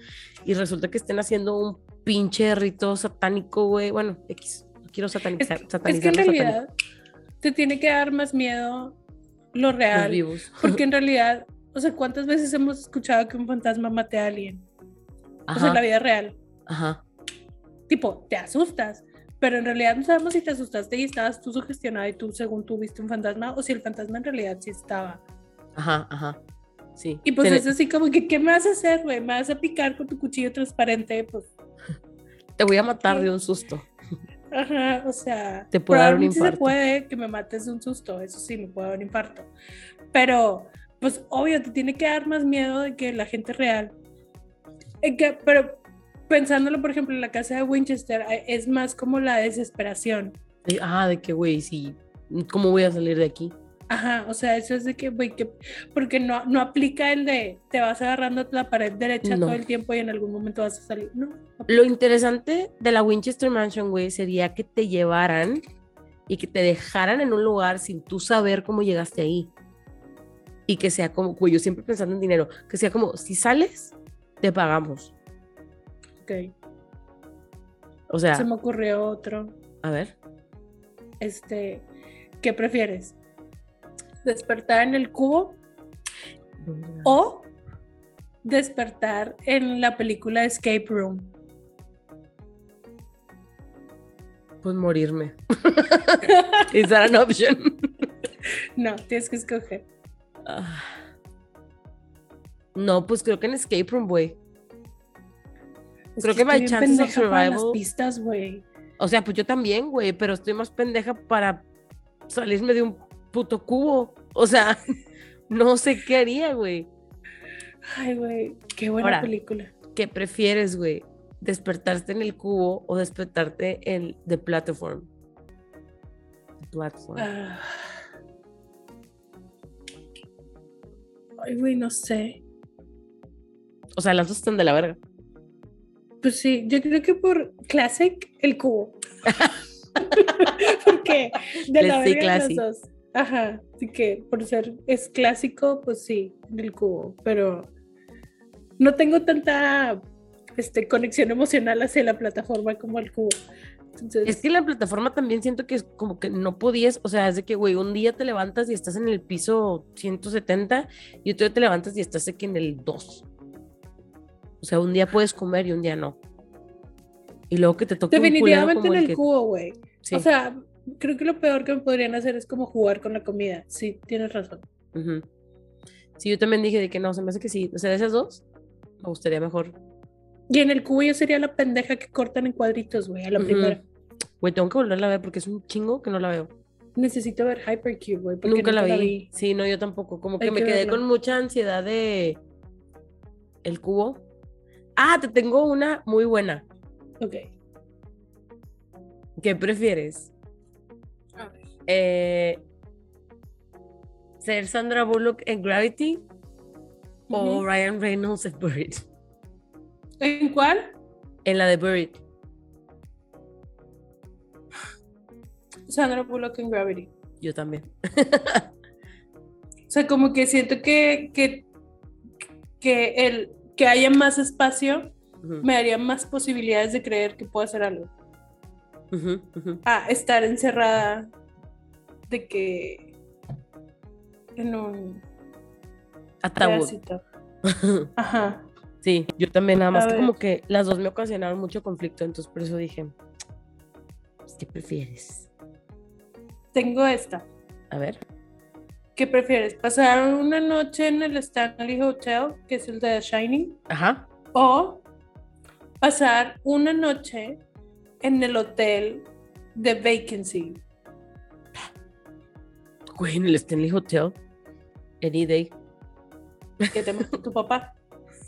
y resulta que estén haciendo un pinche rito satánico, güey, bueno, X, quiero satanizar, es, satanizar es que en realidad te tiene que dar más miedo lo real, vivos. porque en realidad, o sea, ¿cuántas veces hemos escuchado que un fantasma mate a alguien? O sea, en la vida real. Ajá. Tipo, te asustas, pero en realidad no sabemos si te asustaste y estabas tú sugestionada y tú según tú viste un fantasma o si el fantasma en realidad sí estaba. Ajá, ajá. Sí. Y pues es así como que, ¿qué me vas a hacer, güey? ¿Me vas a picar con tu cuchillo transparente? Pues... Te voy a matar de un susto. Ajá, o sea, te puede dar un infarto. se puede que me mates de un susto, eso sí, me puede dar un infarto. Pero, pues obvio, te tiene que dar más miedo de que la gente real. Que, pero pensándolo, por ejemplo, en la casa de Winchester, es más como la desesperación. Ah, de que, güey, sí, ¿cómo voy a salir de aquí? Ajá, o sea, eso es de que, güey, que, porque no, no aplica el de te vas agarrando la pared derecha todo el tiempo y en algún momento vas a salir, no. Lo interesante de la Winchester Mansion, güey, sería que te llevaran y que te dejaran en un lugar sin tú saber cómo llegaste ahí. Y que sea como, güey, yo siempre pensando en dinero, que sea como, si sales, te pagamos. O sea. Se me ocurrió otro. A ver. Este, ¿qué prefieres? ¿Despertar en el cubo? ¿O despertar en la película Escape Room? Pues morirme. ¿Es that an option? no, tienes que escoger. Ah. No, pues creo que en Escape Room, güey. Creo que, My Chances of Survival. Las pistas, güey. O sea, pues yo también, güey, pero estoy más pendeja para salirme de un puto cubo. O sea, no sé qué haría, güey. Ay, güey, qué buena película. ¿Qué prefieres, güey? ¿Despertarte en el cubo o despertarte en The Platform? The Platform. Ah. Ay, güey, no sé. O sea, las dos están de la verga. Pues sí, yo creo que por Classic, el cubo. Porque de la verga los dos. Ajá, así que por ser es clásico, pues sí, el cubo, pero no tengo tanta este, conexión emocional hacia la plataforma como el cubo. Es que la plataforma también siento que es como que no podías, o sea, es de que, güey, un día te levantas y estás en el piso 170 y otro día te levantas y estás aquí en el 2. O sea, un día puedes comer y un día no. Y luego que te toque Definitivamente en el, cubo, güey. O sea, creo que lo peor que me podrían hacer es como jugar con la comida. Sí, tienes razón. Sí, yo también dije de que no, se me hace que sí. O sea, de esas dos, me gustaría mejor. Y en el cubo yo sería la pendeja que cortan en cuadritos, güey, a la primera. Güey, tengo que volverla a ver porque es un chingo que no la veo. Necesito ver Hypercube, güey. Nunca, la, vi. Sí, no, yo tampoco. Como que me quedé con mucha ansiedad de el cubo. Ah, te tengo una muy buena. Ok. ¿Qué prefieres? Eh, ¿Ser Sandra Bullock en Gravity o Ryan Reynolds en Buried? ¿En cuál? En la de Buried. Sandra Bullock en Gravity. Yo también. o sea, como que siento que, que, que, el, que haya más espacio me daría más posibilidades de creer que puedo hacer algo. A estar encerrada de que en un ataúd. Ajá. Sí, yo también, nada más que como que las dos me ocasionaron mucho conflicto, entonces por eso dije, pues, ¿qué prefieres? Tengo esta. A ver. ¿Qué prefieres? ¿Pasar una noche en el Stanley Hotel, que es el de Shining? Ajá. O pasar una noche en el hotel de Vacancy. Güey, en el Stanley Hotel. Any day. ¿Qué te tu papá?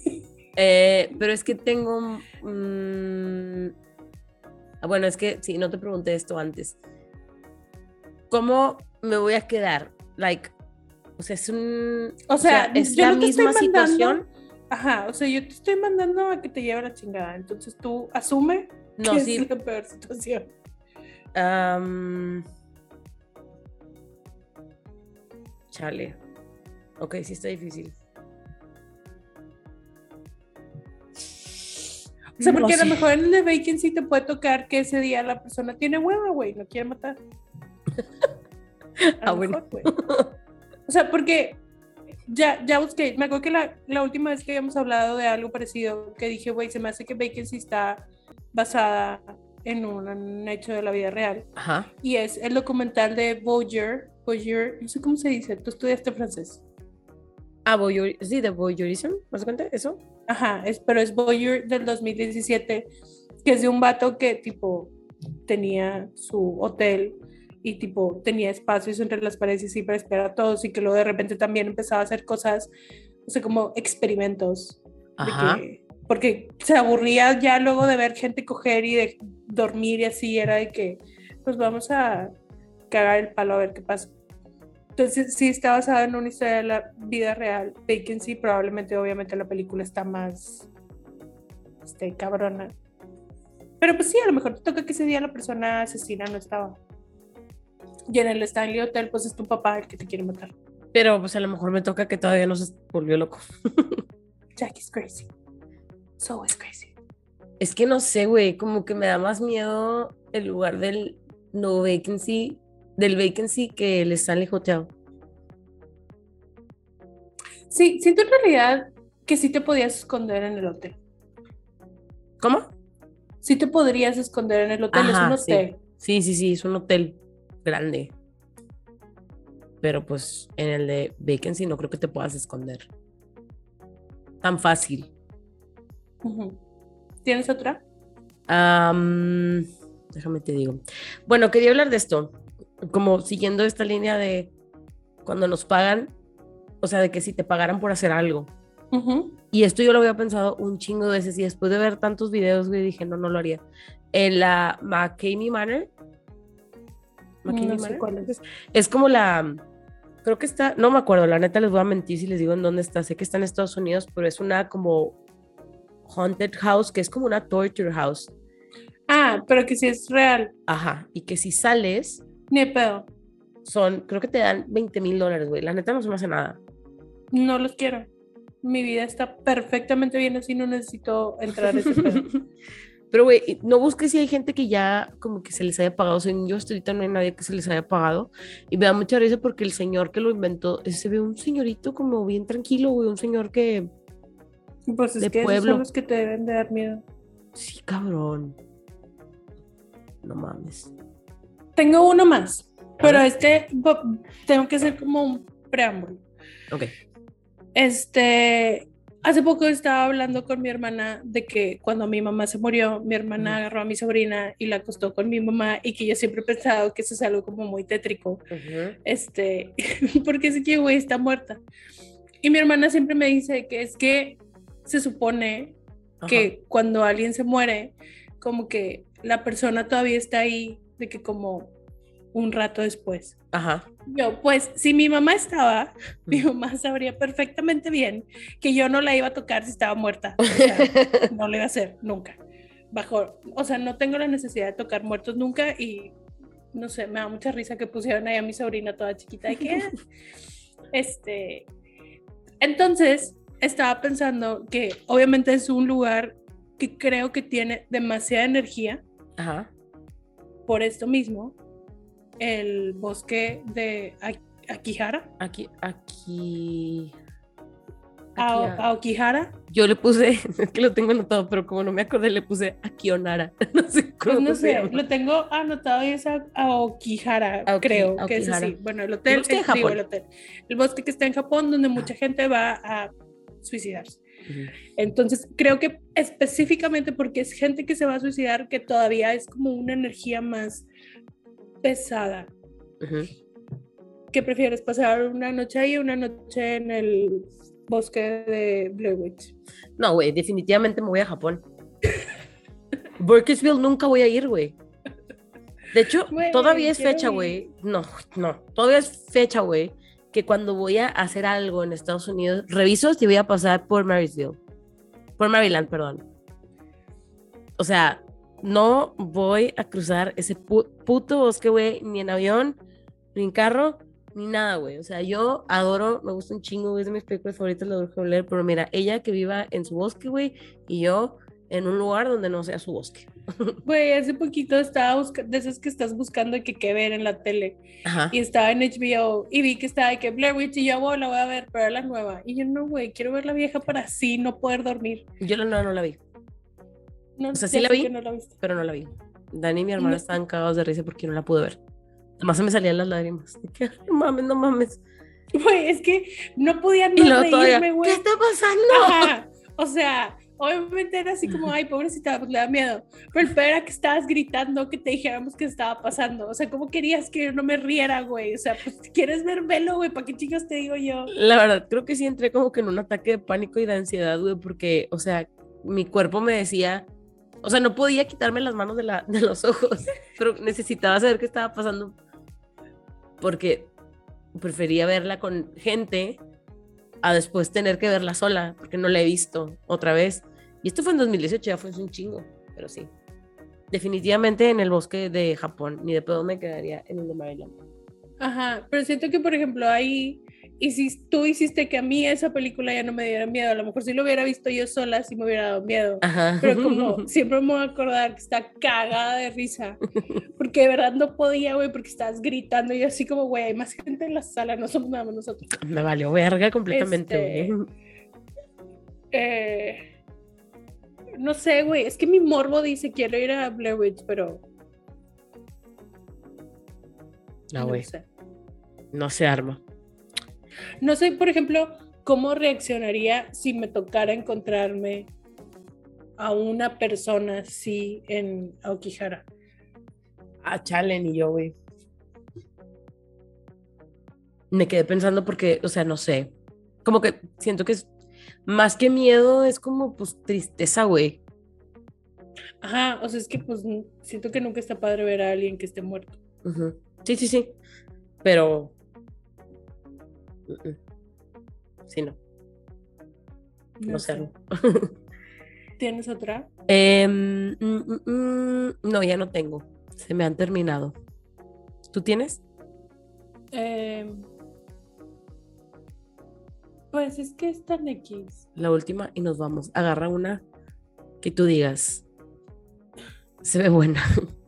Eh, pero es que tengo. Mm, bueno, es que sí, no te pregunté esto antes. ¿Cómo me voy a quedar? Like, o sea, es un. O sea, es la misma situación Ajá, o sea, yo te estoy mandando a que te lleve la chingada, entonces tú asume no, que sí. es la peor situación. Chale. Ok, sí está difícil. O sea, porque a lo mejor en el de vacancy te puede tocar que ese día la persona tiene hueva, güey, lo quiere matar. ah, bueno. O sea, porque ya, ya busqué, me acuerdo que la, la, última vez que habíamos hablado de algo parecido, que dije, güey, se me hace que Vacancy está basada en un, hecho de la vida real. Ajá. Y es el documental de Boyer, Boyer, no sé cómo se dice, tú estudiaste francés. Ah, Boyer, sí, de Boyerism, ¿más cuenta eso? Ajá, es, pero es Boyer del 2017, que es de un vato que tipo tenía su hotel y tipo tenía espacios entre las paredes y para esperar a todos y que luego de repente también empezaba a hacer cosas, o sea, como experimentos. porque se aburría ya luego de ver gente coger y de dormir y así, era de que, pues vamos a cagar el palo a ver qué pasa. Entonces, sí está basado en una historia de la vida real. Vacancy, probablemente, obviamente, la película está más este, cabrona. Pero pues sí, a lo mejor te toca que ese día la persona asesina no estaba. Y en el Stanley Hotel, pues es tu papá el que te quiere matar. Pero pues a lo mejor me toca que todavía no se volvió loco. Jack is crazy. So is crazy. Es que no sé, güey, como que me da más miedo el lugar del no vacancy, del vacancy que el Stanley Hotel. Sí, siento en realidad que sí te podías esconder en el hotel. ¿Cómo? Sí te podrías esconder en el hotel, es un hotel. sí, sí, sí, es un hotel grande. Pero pues en el de vacancy no creo que te puedas esconder. Tan fácil. ¿Tienes otra? déjame te digo. Bueno, quería hablar de esto. Como siguiendo esta línea de cuando nos pagan, o sea, de que si te pagaran por hacer algo. Y esto yo lo había pensado un chingo de veces y después de ver tantos videos, güey, dije, no, no lo haría. En la McCamey Manor, es. como la, creo que está, no me acuerdo, la neta les voy a mentir si les digo en dónde está, sé que está en Estados Unidos, pero es una como haunted house, que es como una torture house. Ah, pero que si es real. Ajá, y que si sales... Ni pedo. Son, creo que te dan 20 mil dólares, güey. La neta no se me hace nada. No los quiero. Mi vida está perfectamente bien así, no necesito entrar ese pedo. Pero, güey, no busques si hay gente que ya como que se les haya pagado. O sea, yo hasta ahorita no hay nadie que se les haya pagado. Y me da mucha risa porque el señor que lo inventó, se ve un señorito como bien tranquilo, güey, un señor que... Pues es que pueblo. son los que te deben de dar miedo. Sí, cabrón. No mames. Tengo uno más, pero este tengo que hacer como un preámbulo. Ok. Este, Hace poco estaba hablando con mi hermana de que cuando mi mamá se murió, mi hermana agarró a mi sobrina y la acostó con mi mamá y que yo siempre he pensado que eso es algo como muy tétrico. Este, porque es que güey está muerta. Y mi hermana siempre me dice que es que se supone que cuando alguien se muere, como que la persona todavía está ahí, de que como un rato después. Ajá. Yo, pues, si mi mamá estaba, mi mamá sabría perfectamente bien que yo no la iba a tocar si estaba muerta. O sea, no lo iba a hacer nunca. Bajo, o sea, no tengo la necesidad de tocar muertos nunca y no sé, me da mucha risa que pusieron ahí a mi sobrina toda chiquita de que este entonces estaba pensando que obviamente es un lugar que creo que tiene demasiada energía. Ajá. Por esto mismo, el bosque de Akihara. Aquí, aquí. Aokihara. Yo le puse, es que lo tengo anotado, pero como no me acordé, le puse Akionara. No sé cómo. Pues no sé, lo tengo anotado y es Aokihara, creo que es así. Bueno, el hotel, el, bosque el, hotel. El bosque que está en Japón, donde mucha gente va a suicidarse. Entonces, creo que específicamente porque es gente que se va a suicidar, que todavía es como una energía más pesada. ¿Qué prefieres? ¿Pasar una noche ahí o una noche en el bosque de Blair Witch? No, güey, definitivamente me voy a Japón. Burkittsville nunca voy a ir, güey. De hecho, todavía es fecha, güey. No, no, todavía es fecha, güey, que cuando voy a hacer algo en Estados Unidos, reviso si voy a pasar por Marysville. Por Maryland, perdón. O sea, no voy a cruzar ese puto bosque, güey, ni en avión, ni en carro, ni nada, güey. O sea, yo adoro, me gusta un chingo, güey, es de mis películas favoritas, la de leer, pero mira, ella que viva en su bosque, güey, y yo en un lugar donde no sea su bosque. Güey, hace poquito estaba buscando, de esas que estás buscando que qué ver en la tele. Ajá. Y estaba en HBO y vi que estaba de que Blair Witch y yo, bueno, la voy a ver, pero la nueva. Y yo, no, güey, quiero ver la vieja para así no poder dormir. Yo la nueva no la vi. No, o sea, sí la vi, pero no la vi. Dani y mi hermana estaban cagados de risa porque no la pude ver. Además se me salían las lágrimas. no mames, no mames. Güey, es que no podía no reírme, güey. ¿Qué está pasando? O sea, obviamente era así como, ay, pobrecita, pues le da miedo. Pero el peor era que estabas gritando que te dijéramos qué estaba pasando. O sea, ¿cómo querías que yo no me riera, güey? O sea, pues quieres ver velo, güey, ¿para qué chicos te digo yo? La verdad, creo que sí entré como que en un ataque de pánico y de ansiedad, güey, porque, o sea, mi cuerpo me decía, o sea, no podía quitarme las manos de, la, de los ojos, pero necesitaba saber qué estaba pasando porque prefería verla con gente a después tener que verla sola, porque no la he visto otra vez. Y esto fue en 2018, ya fue un chingo, pero sí. Definitivamente en el bosque de Japón, ni de pedo me quedaría en el de Maryland. Ajá, pero siento que, por ejemplo, ahí y si tú hiciste que a mí esa película ya no me diera miedo, a lo mejor si lo hubiera visto yo sola, sí me hubiera dado miedo. Pero como siempre me voy a acordar que está cagada de risa, porque de verdad no podía, güey, porque estabas gritando y así como, güey, hay más gente en la sala, no somos nada más nosotros. Me valió verga completamente, este, eh, no sé, güey, es que mi morbo dice quiero ir a Blair Witch, pero... No, güey. no se arma. No sé, por ejemplo, cómo reaccionaría si me tocara encontrarme a una persona así en Aokihara. A Chalen y yo, güey. Me quedé pensando porque, o sea, no sé. Como que siento que es más que miedo, es como pues tristeza, güey. Ajá, o sea, es que pues siento que nunca está padre ver a alguien que esté muerto. Sí, sí, sí. Pero Sí, no. No, sé. ¿Tienes otra? Em, mm, mm, mm, no, ya no tengo. Se me han terminado. ¿Tú tienes? Em, pues es que es tan X. La última y nos vamos. Agarra una que tú digas. Se ve buena.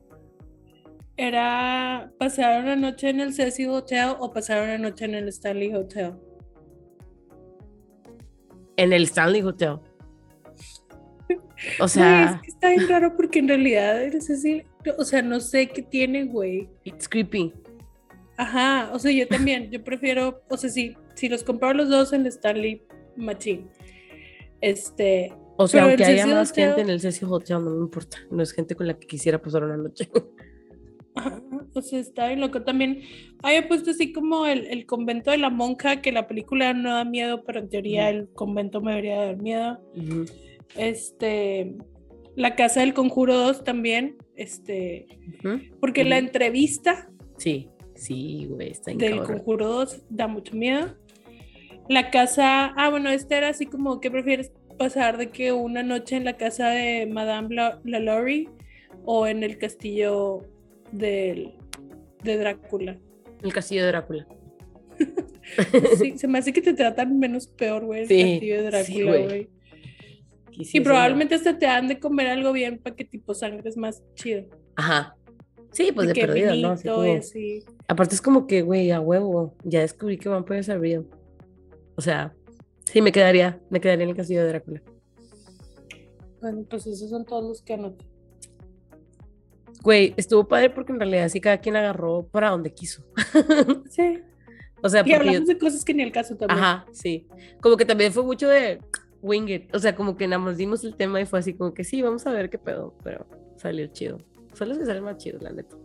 ¿Era pasar una noche en el Cecil Hotel o pasar una noche en el Stanley Hotel? En el Stanley Hotel. O sea. es que está bien raro porque en realidad el Cecil, o sea, no sé qué tiene, güey. It's creepy. Ajá, o sea, yo también, yo prefiero, o sea, si, si los compro los dos en el Stanley Machine, este. O sea, aunque haya más gente en el Cecil Hotel, no me importa. No es gente con la que quisiera pasar una noche. O sea, está bien loco. También había puesto así como el, convento de la monja, que la película no da miedo, pero en teoría el convento me debería dar miedo. Este, la casa del conjuro 2 también, este, porque la entrevista. Sí, sí, güey, está Del conjuro 2 da mucho miedo. La casa, ah, bueno, esta era así como, ¿qué prefieres pasar de que una noche en la casa de Madame Lalaurie o en el castillo del, de Drácula. El castillo de Drácula. sí, se me hace que te tratan menos peor, güey, el castillo de Drácula, güey. Y probablemente hasta te dan de comer algo bien para que tipo sangre es más chido. Ajá. Sí, pues de, perdido, ¿no? Aparte es como que, güey, a huevo, ya descubrí que van por servido. O sea, sí, me quedaría, me quedaría en el castillo de Drácula. Bueno, pues esos son todos los que anoté. Güey, estuvo padre porque en realidad sí cada quien agarró para donde quiso. Sí. O sea, y hablamos de cosas que ni el caso también. Ajá, sí. Como que también fue mucho de wing it. O sea, como que nada más dimos el tema y fue así como que sí, vamos a ver qué pedo. Pero salió chido. Son los que salen más chidos, la neta.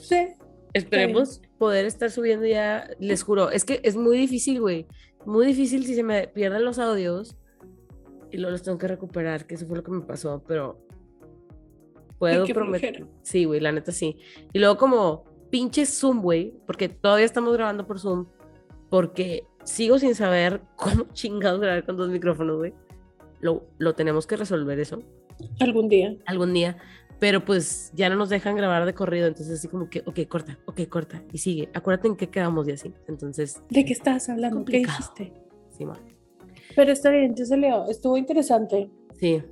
Sí. Esperemos poder estar subiendo ya. Les juro, es que es muy difícil, güey. Muy difícil si se me pierden los audios y luego los tengo que recuperar, que eso fue lo que me pasó. Pero Puedo prometer. Sí, güey, la neta sí. Y luego como pinche Zoom, güey, porque todavía estamos grabando por Zoom, porque sigo sin saber cómo chingados grabar con dos micrófonos, güey. Lo, lo tenemos que resolver eso. Algún día. Algún día. pero pues ya no nos dejan grabar de corrido, entonces así como que, ok, corta, ok, corta, y sigue. Acuérdate en qué quedamos y así. Entonces. ¿De qué estás hablando? ¿Qué dijiste? Sí, ma. Pero está bien, yo se leo, estuvo interesante. Sí,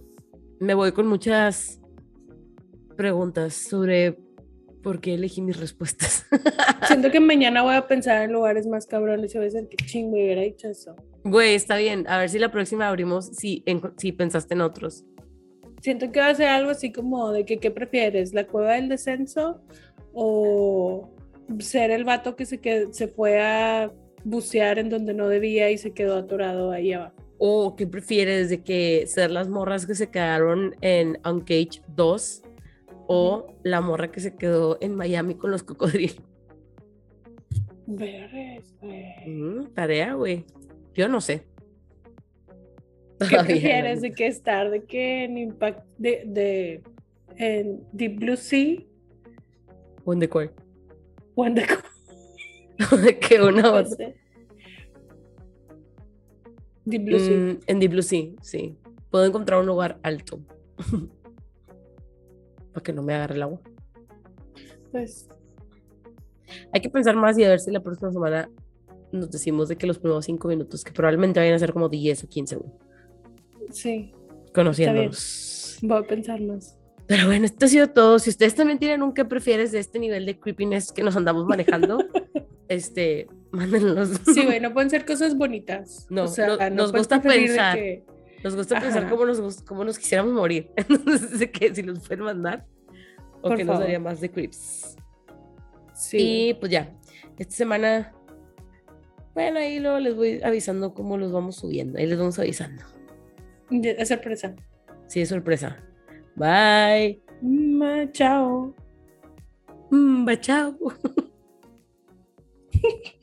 me voy con muchas preguntas sobre por qué elegí mis respuestas. Siento que mañana voy a pensar en lugares más cabrones y voy a decir que chingo hubiera dicho eso. Güey, está bien. A ver si la próxima abrimos si, si pensaste en otros. Siento que va a ser algo así como de que, ¿qué prefieres? ¿La cueva del descenso o ser el vato que se, que se fue a bucear en donde no debía y se quedó atorado ahí abajo? ¿O qué prefieres de que ser las morras que se quedaron en Uncage 2 o la morra que se quedó en Miami con los cocodrilos? Verres, güey. Mm, tarea, güey. Yo no sé. ¿Qué prefieres de qué estar? ¿De qué en Impact? ¿De, de en Deep Blue Sea? ¿O en The Core? ¿O en The ¿De qué una otra? Deep Blue Sea. Mm, en Deep Blue Sea, sí. Puedo encontrar un lugar alto. Para que no me agarre el agua. Pues. Hay que pensar más y a ver si la próxima semana nos decimos de que los primeros cinco minutos, que probablemente vayan a ser como 10 o 15 segundos. Sí. Conociéndonos. Voy a pensar más. Pero bueno, esto ha sido todo. Si ustedes también tienen un qué prefieres de este nivel de creepiness que nos andamos manejando, este, mándenlos. Sí, bueno, pueden ser cosas bonitas. No, o sea, nos gusta pensar. Nos gusta pensar cómo nos, cómo nos quisiéramos morir. Entonces, que si nos pueden mandar, o que nos daría más de creeps. Sí. Y pues ya, esta semana, bueno, ahí luego les voy avisando cómo los vamos subiendo. Ahí les vamos avisando. Es sorpresa. Sí, es sorpresa. Bye. Chao. Mm, chao.